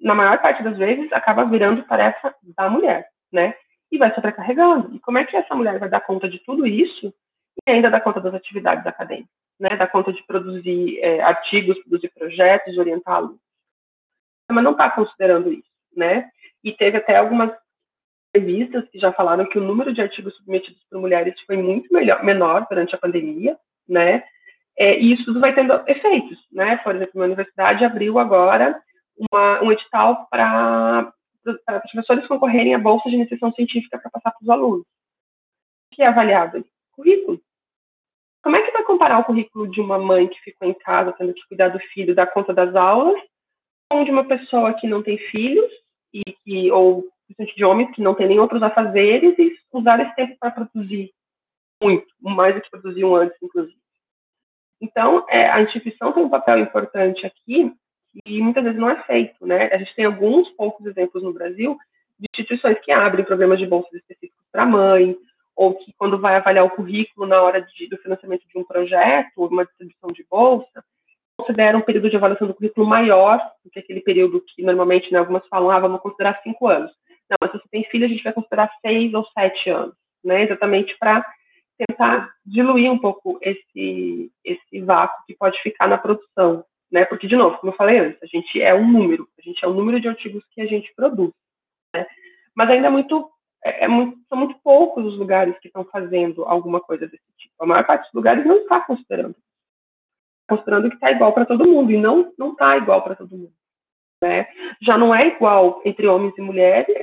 Speaker 4: na maior parte das vezes, acaba virando tarefa da mulher, né? E vai sobrecarregando. E como é que essa mulher vai dar conta de tudo isso e ainda dar conta das atividades acadêmicas, né? Dar conta de produzir é, artigos, produzir projetos, orientar Mas não está considerando isso, né? E teve até algumas revistas que já falaram que o número de artigos submetidos por mulheres foi muito melhor, menor durante a pandemia, né? É, e isso tudo vai tendo efeitos, né? Por exemplo, a universidade abriu agora uma, um edital para professores concorrerem à bolsa de iniciação científica para passar para os alunos. O que é avaliado? Currículo. Como é que vai comparar o currículo de uma mãe que ficou em casa tendo que cuidar do filho, dar conta das aulas, de uma pessoa que não tem filhos e que ou de homens que não tem nem outros afazeres e usar esse tempo para produzir muito, mais do que produziam antes, inclusive. Então, é, a instituição tem um papel importante aqui e muitas vezes não é feito, né? A gente tem alguns poucos exemplos no Brasil de instituições que abrem programas de bolsas específicos para mãe, ou que quando vai avaliar o currículo na hora de, do financiamento de um projeto, uma distribuição de bolsa, considera um período de avaliação do currículo maior do que aquele período que normalmente né, algumas falam, ah, vamos considerar cinco anos. Não, mas se você tem filho, a gente vai considerar seis ou sete anos, né? Exatamente para tentar diluir um pouco esse, esse vácuo que pode ficar na produção né? Porque, de novo, como eu falei antes, a gente é um número, a gente é o número de artigos que a gente produz, né? Mas ainda é muito, é, é muito, são muito poucos os lugares que estão fazendo alguma coisa desse tipo. A maior parte dos lugares não está considerando. Considerando que está igual para todo mundo, e não não está igual para todo mundo. Né? Já não é igual entre homens e mulheres,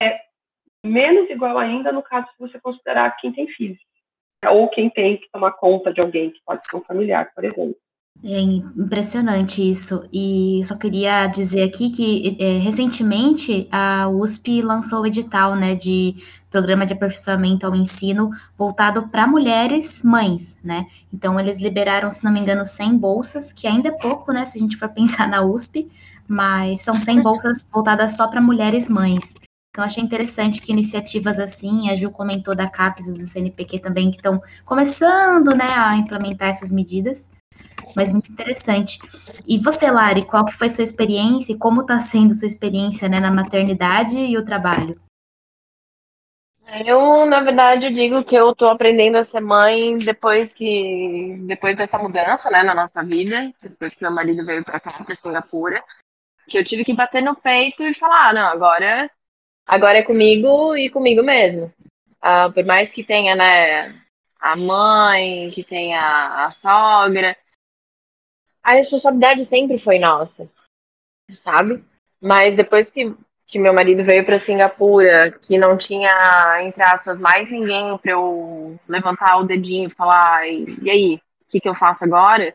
Speaker 4: é menos igual ainda no caso se você considerar quem tem filhos, ou quem tem que tomar conta de alguém que pode ser um familiar, por exemplo.
Speaker 1: É impressionante isso. E só queria dizer aqui que é, recentemente a USP lançou o edital né, de programa de aperfeiçoamento ao ensino voltado para mulheres mães, né? Então eles liberaram, se não me engano, 100 bolsas, que ainda é pouco, né, se a gente for pensar na USP, mas são 100 bolsas voltadas só para mulheres mães. Então, achei interessante que iniciativas assim, a Ju comentou da CAPES e do CNPq também, que estão começando né, a implementar essas medidas, mas muito interessante. E você, Lari, qual que foi sua experiência e como está sendo sua experiência né, na maternidade e o trabalho?
Speaker 3: Eu, na verdade, digo que eu estou aprendendo a ser mãe depois que depois dessa mudança, né, na nossa vida, depois que meu marido veio para cá, para Singapura, que eu tive que bater no peito e falar, ah, não, agora agora é comigo e comigo mesmo. Uh, por mais que tenha, né, a mãe, que tenha a sogra, a responsabilidade sempre foi nossa, sabe? Mas depois que, que meu marido veio para Singapura, que não tinha, entre aspas, mais ninguém para eu levantar o dedinho e falar: e, aí, o que, que eu faço agora?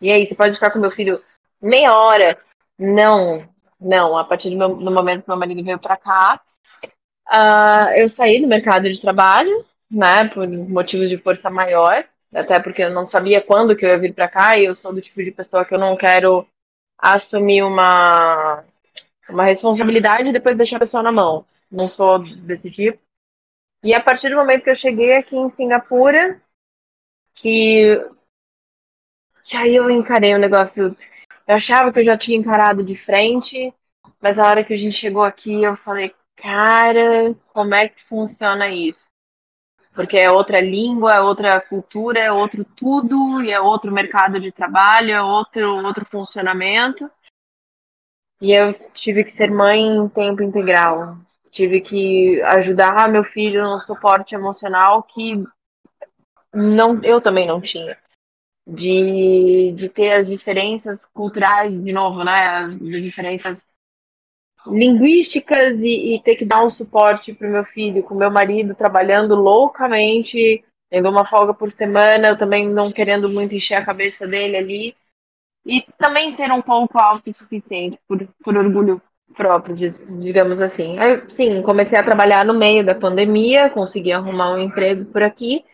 Speaker 3: E aí, você pode ficar com meu filho meia hora? Não, não. A partir do, meu, do momento que meu marido veio para cá, uh, eu saí do mercado de trabalho, né, por motivos de força maior até porque eu não sabia quando que eu ia vir para cá e eu sou do tipo de pessoa que eu não quero assumir uma uma responsabilidade e depois deixar a pessoa na mão. Não sou desse tipo. E a partir do momento que eu cheguei aqui em Singapura, que, que aí eu encarei o negócio. Eu achava que eu já tinha encarado de frente, mas a hora que a gente chegou aqui, eu falei, cara, como é que funciona isso? Porque é outra língua, é outra cultura, é outro tudo, e é outro mercado de trabalho, é outro, outro funcionamento. E eu tive que ser mãe em tempo integral. Tive que ajudar meu filho no suporte emocional que não, eu também não tinha. De, de ter as diferenças culturais, de novo, né? As diferenças linguísticas e, e ter que dar um suporte para o meu filho, com meu marido trabalhando loucamente, tendo uma folga por semana, eu também não querendo muito encher a cabeça dele ali. E também ser um pouco autossuficiente, por, por orgulho próprio, digamos assim. Aí, sim, comecei a trabalhar no meio da pandemia, consegui arrumar um emprego por aqui,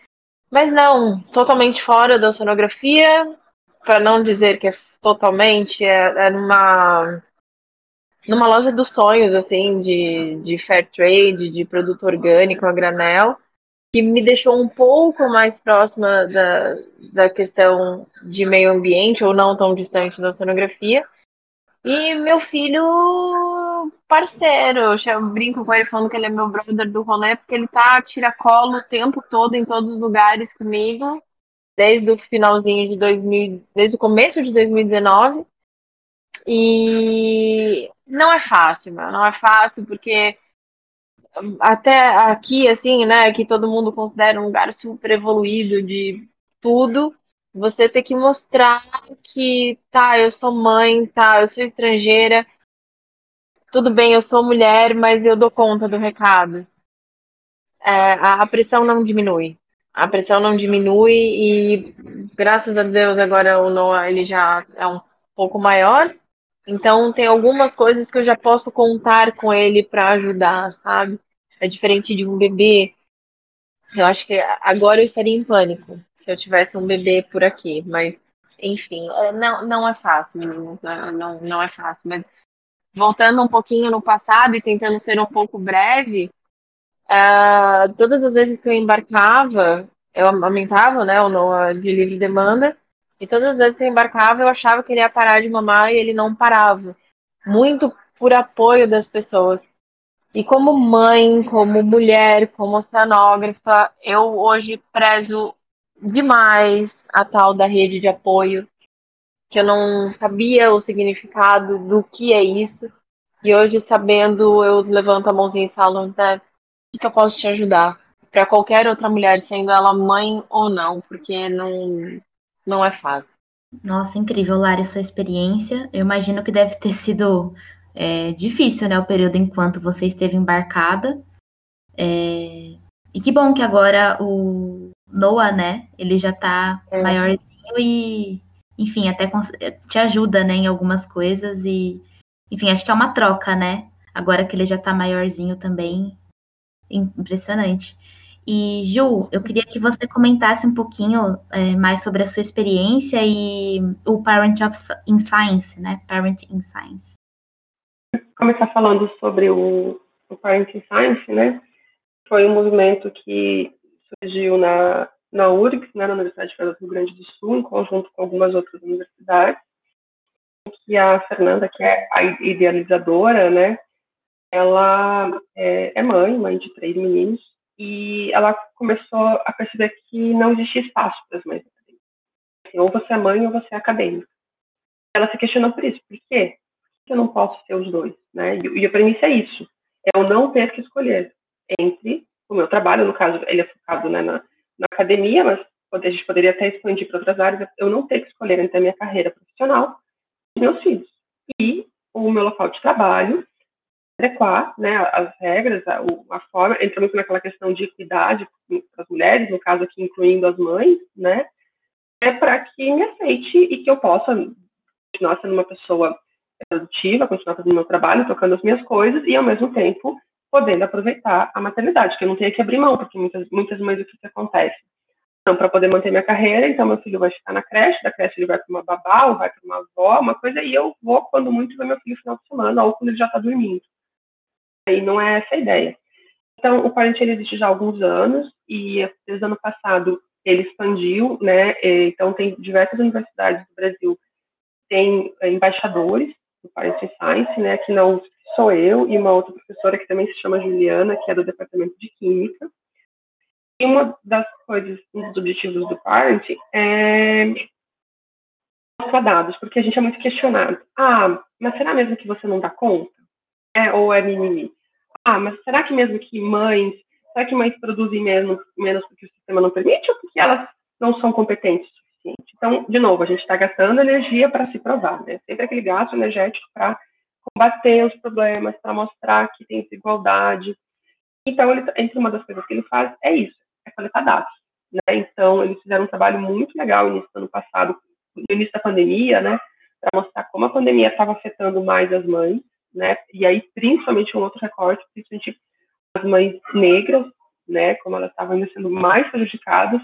Speaker 3: mas não, totalmente fora da sonografia, para não dizer que é totalmente, é, é numa numa loja dos sonhos, assim, de, de fair trade, de produto orgânico a granel, que me deixou um pouco mais próxima da, da questão de meio ambiente, ou não tão distante da oceanografia. E meu filho, parceiro, eu brinco com ele falando que ele é meu brother do rolê, porque ele tá tiracolo o tempo todo em todos os lugares comigo, desde o finalzinho de 2000, desde o começo de 2019. E não é fácil, meu, não é fácil, porque até aqui, assim, né, que todo mundo considera um lugar super evoluído de tudo, você tem que mostrar que, tá, eu sou mãe, tá, eu sou estrangeira, tudo bem, eu sou mulher, mas eu dou conta do recado. É, a pressão não diminui. A pressão não diminui e, graças a Deus, agora o Noah, ele já é um pouco maior, então tem algumas coisas que eu já posso contar com ele para ajudar, sabe? É diferente de um bebê. Eu acho que agora eu estaria em pânico se eu tivesse um bebê por aqui, mas enfim, é, não, não é fácil, meninos, não, não, não é fácil. Mas voltando um pouquinho no passado e tentando ser um pouco breve, uh, todas as vezes que eu embarcava, eu amamentava, né, o Noah de livre demanda, e todas as vezes que eu embarcava, eu achava que ele ia parar de mamar e ele não parava. Muito por apoio das pessoas. E como mãe, como mulher, como oceanógrafa, eu hoje prezo demais a tal da rede de apoio, que eu não sabia o significado do que é isso. E hoje, sabendo, eu levanto a mãozinha e falo, o que eu posso te ajudar? Para qualquer outra mulher, sendo ela mãe ou não, porque não, não é fácil.
Speaker 1: Nossa, incrível, Lari, sua experiência. Eu imagino que deve ter sido é, difícil, né, o período enquanto você esteve embarcada. É... E que bom que agora o Noah, né, ele já tá é. maiorzinho e enfim, até te ajuda, né, em algumas coisas e, enfim, acho que é uma troca, né? Agora que ele já tá maiorzinho também, impressionante. E, Ju, eu queria que você comentasse um pouquinho é, mais sobre a sua experiência e o Parent of, in Science, né? Parent in Science.
Speaker 4: Começar falando sobre o, o Parent in Science, né? Foi um movimento que surgiu na, na URGS, né, na Universidade Federal do Rio Grande do Sul, em conjunto com algumas outras universidades, que a Fernanda, que é a idealizadora, né, ela é, é mãe, mãe de três meninos, e ela começou a perceber que não existia espaço para as mães. Assim, ou você é mãe ou você é acadêmica. Ela se questionou por isso. Por quê? Por que eu não posso ser os dois? Né? E, e a premissa é isso. É eu não ter que escolher entre o meu trabalho, no caso, ele é focado né, na, na academia, mas a gente poderia até expandir para outras áreas, eu não ter que escolher entre a minha carreira profissional e meus filhos. E o meu local de trabalho adequar né, as regras, a, a forma, entra muito naquela questão de equidade para as mulheres, no caso aqui incluindo as mães, né, é para que me aceite e que eu possa continuar sendo uma pessoa produtiva, continuar fazendo meu trabalho, tocando as minhas coisas e ao mesmo tempo podendo aproveitar a maternidade, que eu não tenha que abrir mão, porque muitas, muitas mães o que acontece? Então, para poder manter minha carreira, então meu filho vai ficar na creche, da creche ele vai para uma babá, ou vai para uma avó, uma coisa, e eu vou, quando muito, ver meu filho no final de semana, ou quando ele já está dormindo. E não é essa a ideia. Então, o Parent ele existe já há alguns anos e desde o ano passado ele expandiu, né? Então, tem diversas universidades do Brasil tem é, embaixadores do Parent Science, né? Que não sou eu e uma outra professora que também se chama Juliana, que é do departamento de Química. E uma das coisas, um dos objetivos do Parent é mostrar dados, porque a gente é muito questionado. Ah, mas será mesmo que você não dá conta? É, ou é mimimi? Ah, mas será que mesmo que mães, será que mães produzem menos, menos porque o sistema não permite ou porque elas não são competentes o suficiente? Então, de novo, a gente está gastando energia para se provar, né? Sempre aquele gasto energético para combater os problemas, para mostrar que tem desigualdade. Então, ele, entre uma das coisas que ele faz é isso, é coletar dados. Né? Então, eles fizeram um trabalho muito legal no início do ano passado, no início da pandemia, né? Para mostrar como a pandemia estava afetando mais as mães, né? E aí, principalmente um outro recorte, principalmente as mães negras, né? Como elas estavam sendo mais prejudicadas,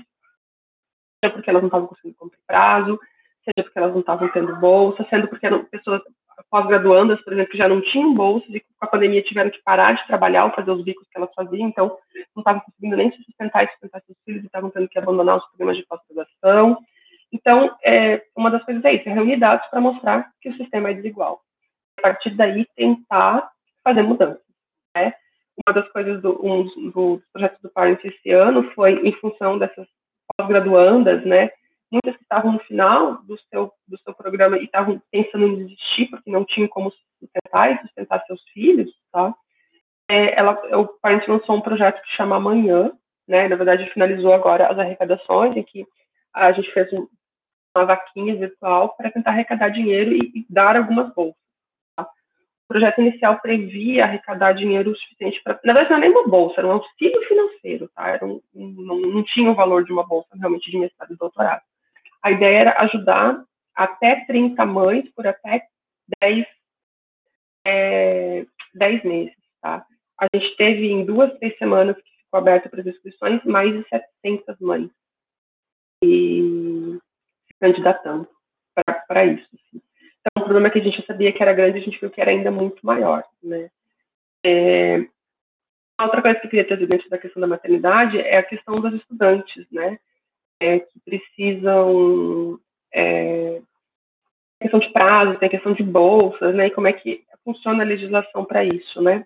Speaker 4: seja porque elas não estavam conseguindo cumprir prazo, seja porque elas não estavam tendo bolsa, sendo porque eram pessoas pós-graduandas, por exemplo, que já não tinham bolsa e com a pandemia tiveram que parar de trabalhar ou fazer os bicos que elas faziam, então não estavam conseguindo nem se sustentar e sustentar seus filhos e estavam tendo que abandonar os programas de pós-graduação. Então, é, uma das coisas é isso, é reunir dados para mostrar que o sistema é desigual a partir daí tentar fazer mudanças. Né? Uma das coisas do, um dos projetos do Parent esse ano foi em função dessas pós-graduandas, né? Muitas que estavam no final do seu, do seu programa e estavam pensando em desistir porque não tinham como sustentar e sustentar seus filhos, tá? É, ela, o Parent lançou um projeto que chama Amanhã, né? Na verdade, finalizou agora as arrecadações, em que a gente fez uma vaquinha virtual para tentar arrecadar dinheiro e, e dar algumas bolsas projeto inicial previa arrecadar dinheiro suficiente para. Na verdade, não era nem uma bolsa, era um auxílio financeiro, tá? Era um, não, não tinha o valor de uma bolsa realmente de mestrado e doutorado. A ideia era ajudar até 30 mães por até 10, é, 10 meses, tá? A gente teve em duas, três semanas que ficou aberto para as inscrições mais de 700 mães e se candidatando para isso. Assim. Então, o problema que a gente sabia que era grande, a gente viu que era ainda muito maior, né? É, outra coisa que eu queria trazer dentro da questão da maternidade é a questão dos estudantes, né? É, que precisam é, questão de prazo, tem questão de bolsas, né? E como é que funciona a legislação para isso, né?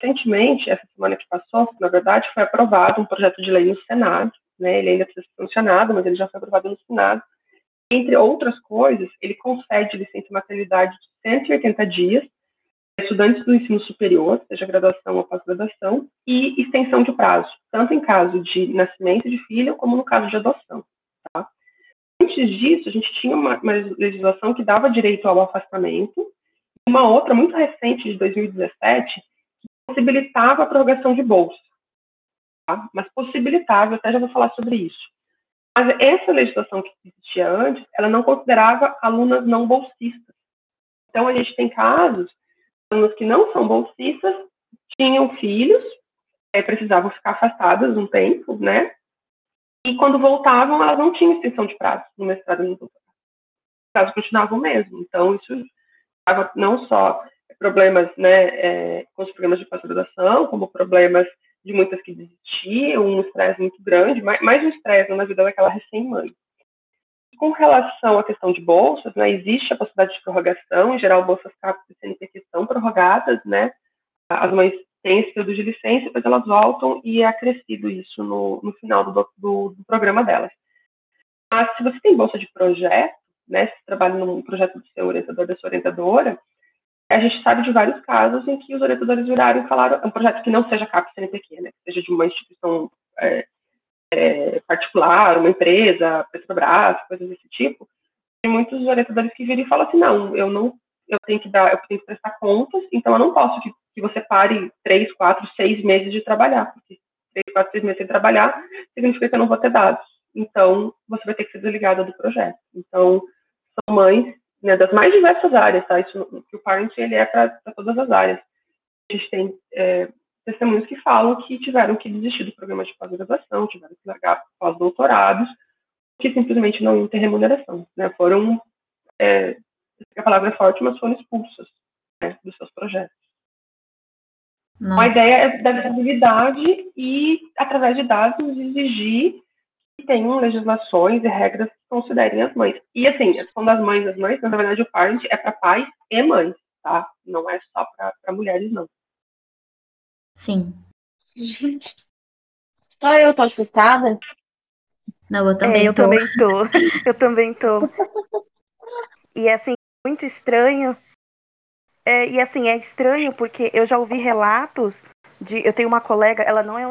Speaker 4: Recentemente, essa semana que passou, na verdade, foi aprovado um projeto de lei no Senado, né? Ele ainda precisa ser sancionado, mas ele já foi aprovado no Senado, entre outras coisas, ele concede licença maternidade de 180 dias estudantes do ensino superior, seja graduação ou pós-graduação, e extensão de prazo, tanto em caso de nascimento de filho como no caso de adoção. Tá? Antes disso, a gente tinha uma, uma legislação que dava direito ao afastamento, e uma outra muito recente, de 2017, que possibilitava a prorrogação de bolsa. Tá? Mas possibilitava, até já vou falar sobre isso. Mas essa legislação que existia antes, ela não considerava alunas não bolsistas. Então, a gente tem casos, alunos que não são bolsistas, tinham filhos, é, precisavam ficar afastadas um tempo, né? E quando voltavam, elas não tinham extensão de prazo no mestrado e no doutorado. Os prazos continuavam mesmo. Então, isso não só problemas né, é, com os programas de pós-graduação, como problemas de muitas que desistiam, um estresse muito grande, mais, mais um estresse na vida daquela recém-mãe. Com relação à questão de bolsas, né, existe a possibilidade de prorrogação, em geral, bolsas CAPES e CNPq são prorrogadas, né, as mães têm esse período de licença, depois elas voltam e é acrescido isso no, no final do, do, do programa delas. Mas se você tem bolsa de projeto, né, se trabalha num projeto do seu orientador, da sua orientadora, a gente sabe de vários casos em que os orientadores viraram e falaram, um projeto que não seja CAP CNPq, né, seja de uma instituição é, é, particular, uma empresa, Petrobras, coisas desse tipo, tem muitos orientadores que viram e falam assim, não, eu não, eu tenho que dar, eu tenho que prestar contas, então eu não posso que, que você pare três, quatro, seis meses de trabalhar, porque três, quatro, seis meses sem trabalhar significa que eu não vou ter dados. Então, você vai ter que ser desligada do projeto. Então, são mães né, das mais diversas áreas, tá? Isso, que o parent ele é para todas as áreas. A gente tem é, testemunhos que falam que tiveram que desistir do programa de pós-graduação, tiveram que largar pós-doutorados, que simplesmente não iam ter remuneração, né? Foram, é, a palavra é forte, mas foram expulsas né, dos seus projetos. Nossa. A ideia é da visibilidade e, através de dados, exigir que tenham legislações e regras considerem as mães. E, assim, a questão das mães as mães, na verdade, o parent é para pais e mães, tá? Não é só para mulheres, não.
Speaker 1: Sim.
Speaker 3: Gente, só eu tô assustada?
Speaker 1: Não, eu também
Speaker 2: é, eu
Speaker 1: tô.
Speaker 2: também tô. Eu também tô. E assim, muito estranho. É, e assim, é estranho porque eu já ouvi relatos de. Eu tenho uma colega, ela não é,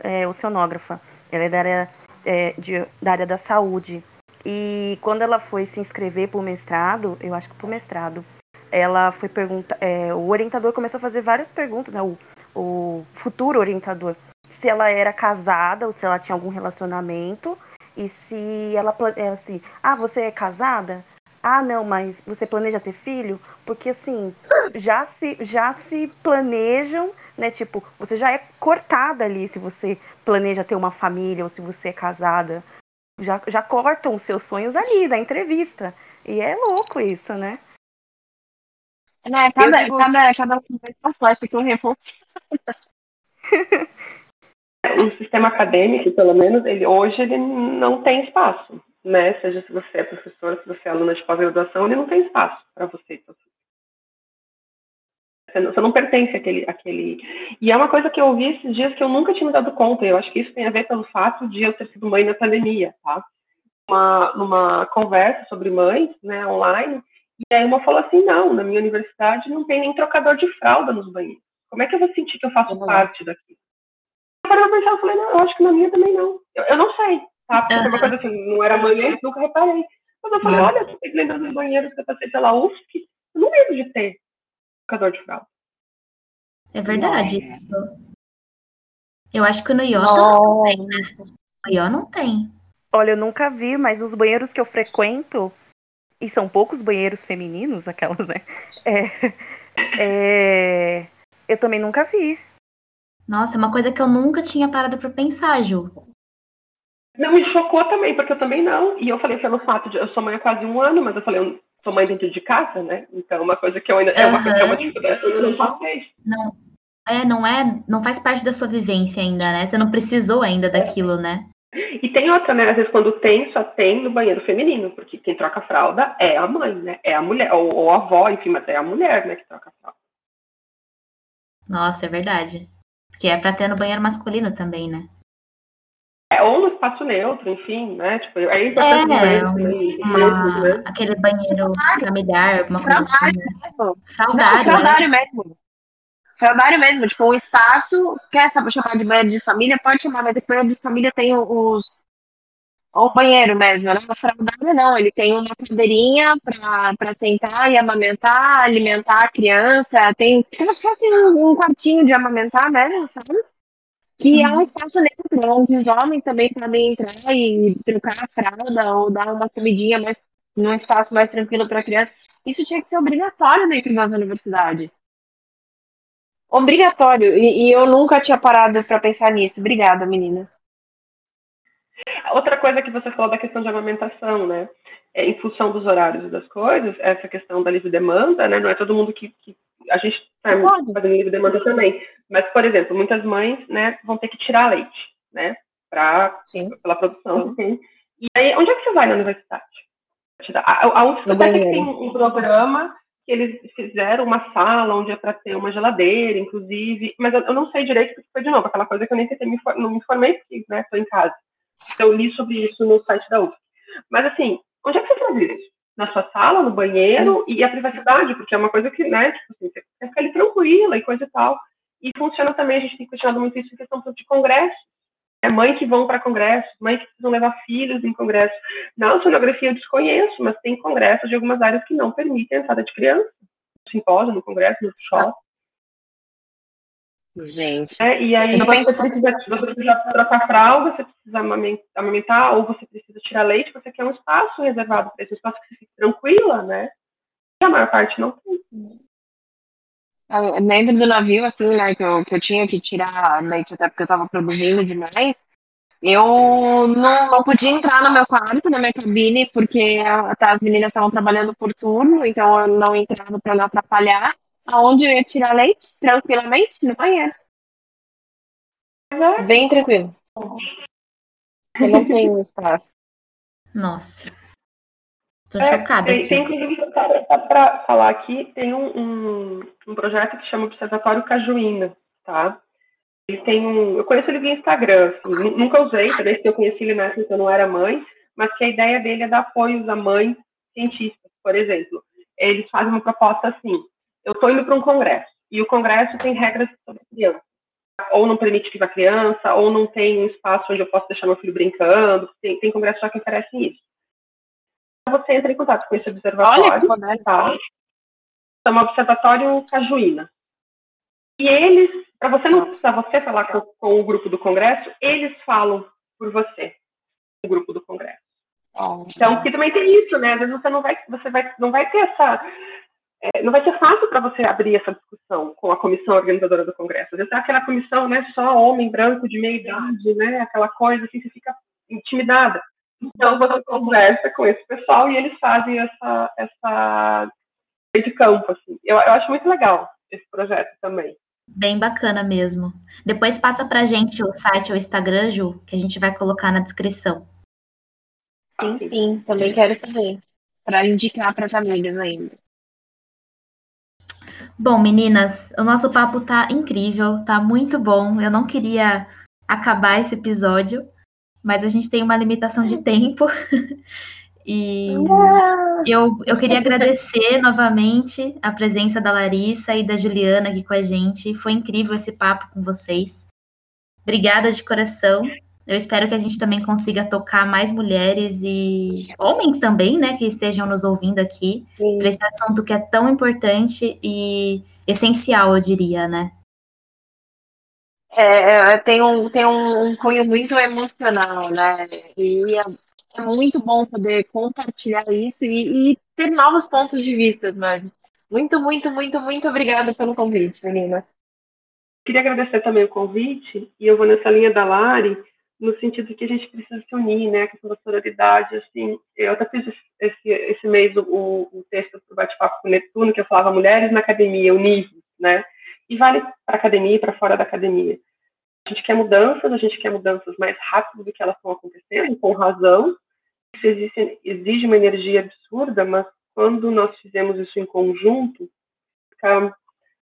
Speaker 2: é oceanógrafa, ela é da área, é, de, da área da saúde. E quando ela foi se inscrever para o mestrado, eu acho que para o mestrado, ela foi perguntar. É, o orientador começou a fazer várias perguntas, né? O, o futuro orientador, se ela era casada ou se ela tinha algum relacionamento e se ela é assim, ah, você é casada? Ah, não, mas você planeja ter filho? Porque assim, já se já se planejam, né, tipo, você já é cortada ali se você planeja ter uma família ou se você é casada. Já, já cortam os seus sonhos ali da entrevista. E é louco isso, né?
Speaker 3: Né, cada, digo... cada, cada conversa acho que eu revolto.
Speaker 4: o sistema acadêmico, pelo menos, ele, hoje ele não tem espaço, né? Seja se você é professor, se você é aluna de pós-graduação, ele não tem espaço para você. Você não, você não pertence àquele, àquele. E é uma coisa que eu ouvi esses dias que eu nunca tinha me dado conta. Eu acho que isso tem a ver pelo fato de eu ter sido mãe na pandemia, tá? Uma, numa conversa sobre mães, né, online, e aí uma falou assim, não, na minha universidade não tem nem trocador de fralda nos banheiros. Como é que eu vou sentir que eu faço parte daqui? Eu parei pra pensar, eu falei, não, eu acho que na minha também não. Eu, eu não sei, tá? Porque uhum. uma coisa assim, não era mãe, nunca reparei. Mas eu falei, Nossa. olha, você lembra dos banheiros que eu passei pela UFSC, eu não lembro de ter trocador de fralda.
Speaker 1: É verdade. Eu acho que no IOTA não tem, né? No IO não tem.
Speaker 2: Olha, eu nunca vi, mas os banheiros que eu frequento, e são poucos banheiros femininos, aquelas, né? É, é, eu também nunca vi.
Speaker 1: Nossa, é uma coisa que eu nunca tinha parado para pensar, Ju.
Speaker 4: Não, me chocou também, porque eu também não. E eu falei pelo fato de. Eu sou mãe há quase um ano, mas eu falei, eu sou mãe dentro de casa, né? Então, é uma coisa que eu ainda. Uhum. É, uma, é uma dificuldade que eu não passei.
Speaker 1: Não. É, não é. Não faz parte da sua vivência ainda, né? Você não precisou ainda daquilo, né?
Speaker 4: E tem outra, né? Às vezes quando tem, só tem no banheiro feminino, porque quem troca a fralda é a mãe, né? É a mulher, ou, ou a avó, enfim, mas é a mulher, né, que troca a fralda.
Speaker 1: Nossa, é verdade. Que é pra ter no banheiro masculino também, né?
Speaker 4: É, ou no espaço neutro, enfim, né? Tipo, é
Speaker 1: importante é, uma, né? aquele banheiro familiar, alguma coisa assim. Né?
Speaker 3: Mesmo. Não, fraudário né? mesmo. Mesmo, tipo, um espaço, quer saber chamar de banheiro de família, pode chamar, mas o banheiro de família tem os ou banheiro mesmo, né? O fraldário não, ele tem uma cadeirinha para sentar e amamentar, alimentar a criança, tem como se fosse um, um quartinho de amamentar mesmo, sabe? Que é um espaço neutro, onde os homens também podem entrar e trocar a fralda ou dar uma comidinha mais num espaço mais tranquilo para criança. Isso tinha que ser obrigatório dentro das universidades. Obrigatório. E, e eu nunca tinha parado para pensar nisso. Obrigada, meninas.
Speaker 4: Outra coisa que você falou da questão de amamentação, né? É, em função dos horários e das coisas, essa questão da livre demanda, né? Não é todo mundo que, que a gente está fazendo livre demanda também. Mas, por exemplo, muitas mães, né, vão ter que tirar leite, né? Pra, pela produção. Uhum. E aí, onde é que você vai na universidade? A, a UFSC tem um programa que eles fizeram uma sala onde é para ter uma geladeira, inclusive, mas eu, eu, não sei direito porque foi de novo aquela coisa que eu nem tentei me, não me informei porque, né, estou em casa. Eu li sobre isso no site da UFSC. Mas assim, onde é que você faz isso? Na sua sala, no banheiro e a privacidade, porque é uma coisa que, né, tipo assim, você quer ficar ali tranquila e coisa e tal. E funciona também, a gente tem questionado muito isso em questão de congresso é mãe que vão para congresso, mãe que precisam levar filhos em congresso. Na sonografia eu desconheço, mas tem congressos de algumas áreas que não permitem a entrada de criança. No simpósio, no congresso, no shopping.
Speaker 3: Gente.
Speaker 4: É, e aí você precisa, você precisa trocar fralda, você precisa amamentar, ou você precisa tirar leite, você quer um espaço reservado para esse espaço que você fique tranquila, né? E a maior parte não tem.
Speaker 3: Dentro do navio, assim, né, que eu, que eu tinha que tirar leite até porque eu tava produzindo demais, eu não, não podia entrar no meu quarto, na minha cabine, porque até as meninas estavam trabalhando por turno, então eu não entrava para não atrapalhar. Aonde eu ia tirar leite, tranquilamente, no banheiro. Bem tranquilo. Eu não tenho espaço.
Speaker 1: Nossa. Tô é, chocada
Speaker 4: tem. Tem, inclusive, para falar aqui, tem um, um, um, projeto que chama Observatório Cajuína, tá? Ele tem um, eu conheço ele via Instagram, assim, nunca usei, talvez que eu conheci ele nessa então eu não era mãe, mas que a ideia dele é dar apoio a mães cientistas, por exemplo. Eles fazem uma proposta assim, eu estou indo para um congresso, e o congresso tem regras sobre criança. Ou não permite que vá criança, ou não tem um espaço onde eu posso deixar meu filho brincando, tem, tem congressos só que oferecem isso você entra em contato com esse observatório. Olha, tá? Chama Observatório Cajuína. E eles, para você não precisar você falar com, com, o grupo do Congresso, eles falam por você, o grupo do Congresso. Então, que também tem isso, né? Às vezes você não vai, você vai, não vai ter essa, é, não vai ser fácil para você abrir essa discussão com a comissão organizadora do Congresso. Às vezes é aquela comissão, né, só homem branco de meia idade, né, aquela coisa assim, você fica intimidada. Então você conversa com esse pessoal e eles fazem essa, essa de campo, assim. Eu, eu acho muito legal esse projeto também.
Speaker 1: Bem bacana mesmo. Depois passa pra gente o site ou o Instagram, Ju, que a gente vai colocar na descrição.
Speaker 3: Sim, sim, também quero saber. Para indicar para as amigas ainda.
Speaker 1: Bom, meninas, o nosso papo tá incrível, tá muito bom. Eu não queria acabar esse episódio, mas a gente tem uma limitação de tempo. e eu, eu queria agradecer novamente a presença da Larissa e da Juliana aqui com a gente. Foi incrível esse papo com vocês. Obrigada de coração. Eu espero que a gente também consiga tocar mais mulheres e homens também, né, que estejam nos ouvindo aqui, para esse assunto que é tão importante e essencial, eu diria, né?
Speaker 3: É, é, tem, um, tem um, um cunho muito emocional, né? E é, é muito bom poder compartilhar isso e, e, ter novos pontos de vista, mas muito, muito, muito, muito obrigada pelo convite, meninas.
Speaker 4: Queria agradecer também o convite, e eu vou nessa linha da Lari, no sentido que a gente precisa se unir, né, a questão da sororidade, assim, eu até fiz esse, esse mês o, o texto do bate-papo com o Netuno, que eu falava Mulheres na Academia, Univos, né, e vale para academia e para fora da academia. A gente quer mudanças, a gente quer mudanças mais rápido do que elas estão acontecendo, com razão. Isso exige, exige uma energia absurda, mas quando nós fizemos isso em conjunto, fica,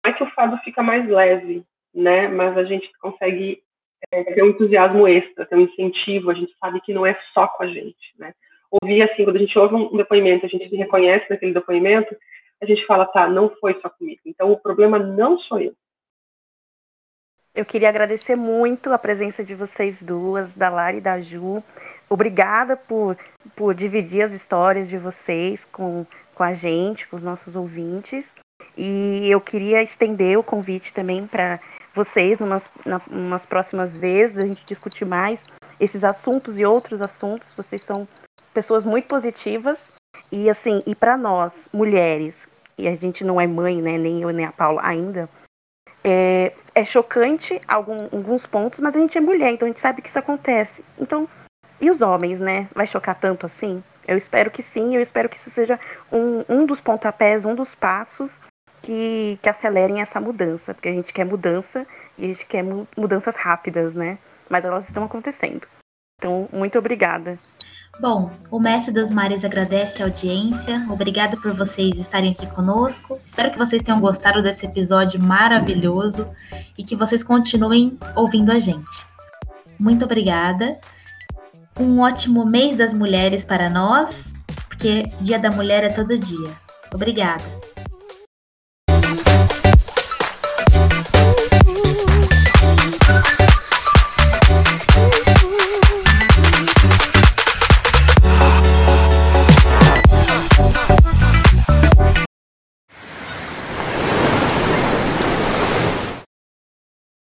Speaker 4: é que o fado fica mais leve, né? Mas a gente consegue é, ter um entusiasmo extra, ter um incentivo, a gente sabe que não é só com a gente, né? Ouvir assim, quando a gente ouve um depoimento, a gente se reconhece naquele depoimento, a gente fala, tá, não foi só comigo. Então o problema não sou eu.
Speaker 2: Eu queria agradecer muito a presença de vocês duas, da Lara e da Ju. Obrigada por, por dividir as histórias de vocês com, com a gente, com os nossos ouvintes. E eu queria estender o convite também para vocês numas, na, numas próximas vezes, a gente discutir mais esses assuntos e outros assuntos. Vocês são pessoas muito positivas e assim, e para nós, mulheres, e a gente não é mãe, né, nem eu nem a Paula ainda, é, é chocante algum, alguns pontos, mas a gente é mulher, então a gente sabe que isso acontece. Então, e os homens, né? Vai chocar tanto assim? Eu espero que sim, eu espero que isso seja um, um dos pontapés, um dos passos que, que acelerem essa mudança, porque a gente quer mudança e a gente quer mudanças rápidas, né? Mas elas estão acontecendo. Então, muito obrigada.
Speaker 1: Bom, o Mestre dos Mares agradece a audiência. Obrigada por vocês estarem aqui conosco. Espero que vocês tenham gostado desse episódio maravilhoso e que vocês continuem ouvindo a gente. Muito obrigada. Um ótimo mês das mulheres para nós, porque Dia da Mulher é todo dia. Obrigada.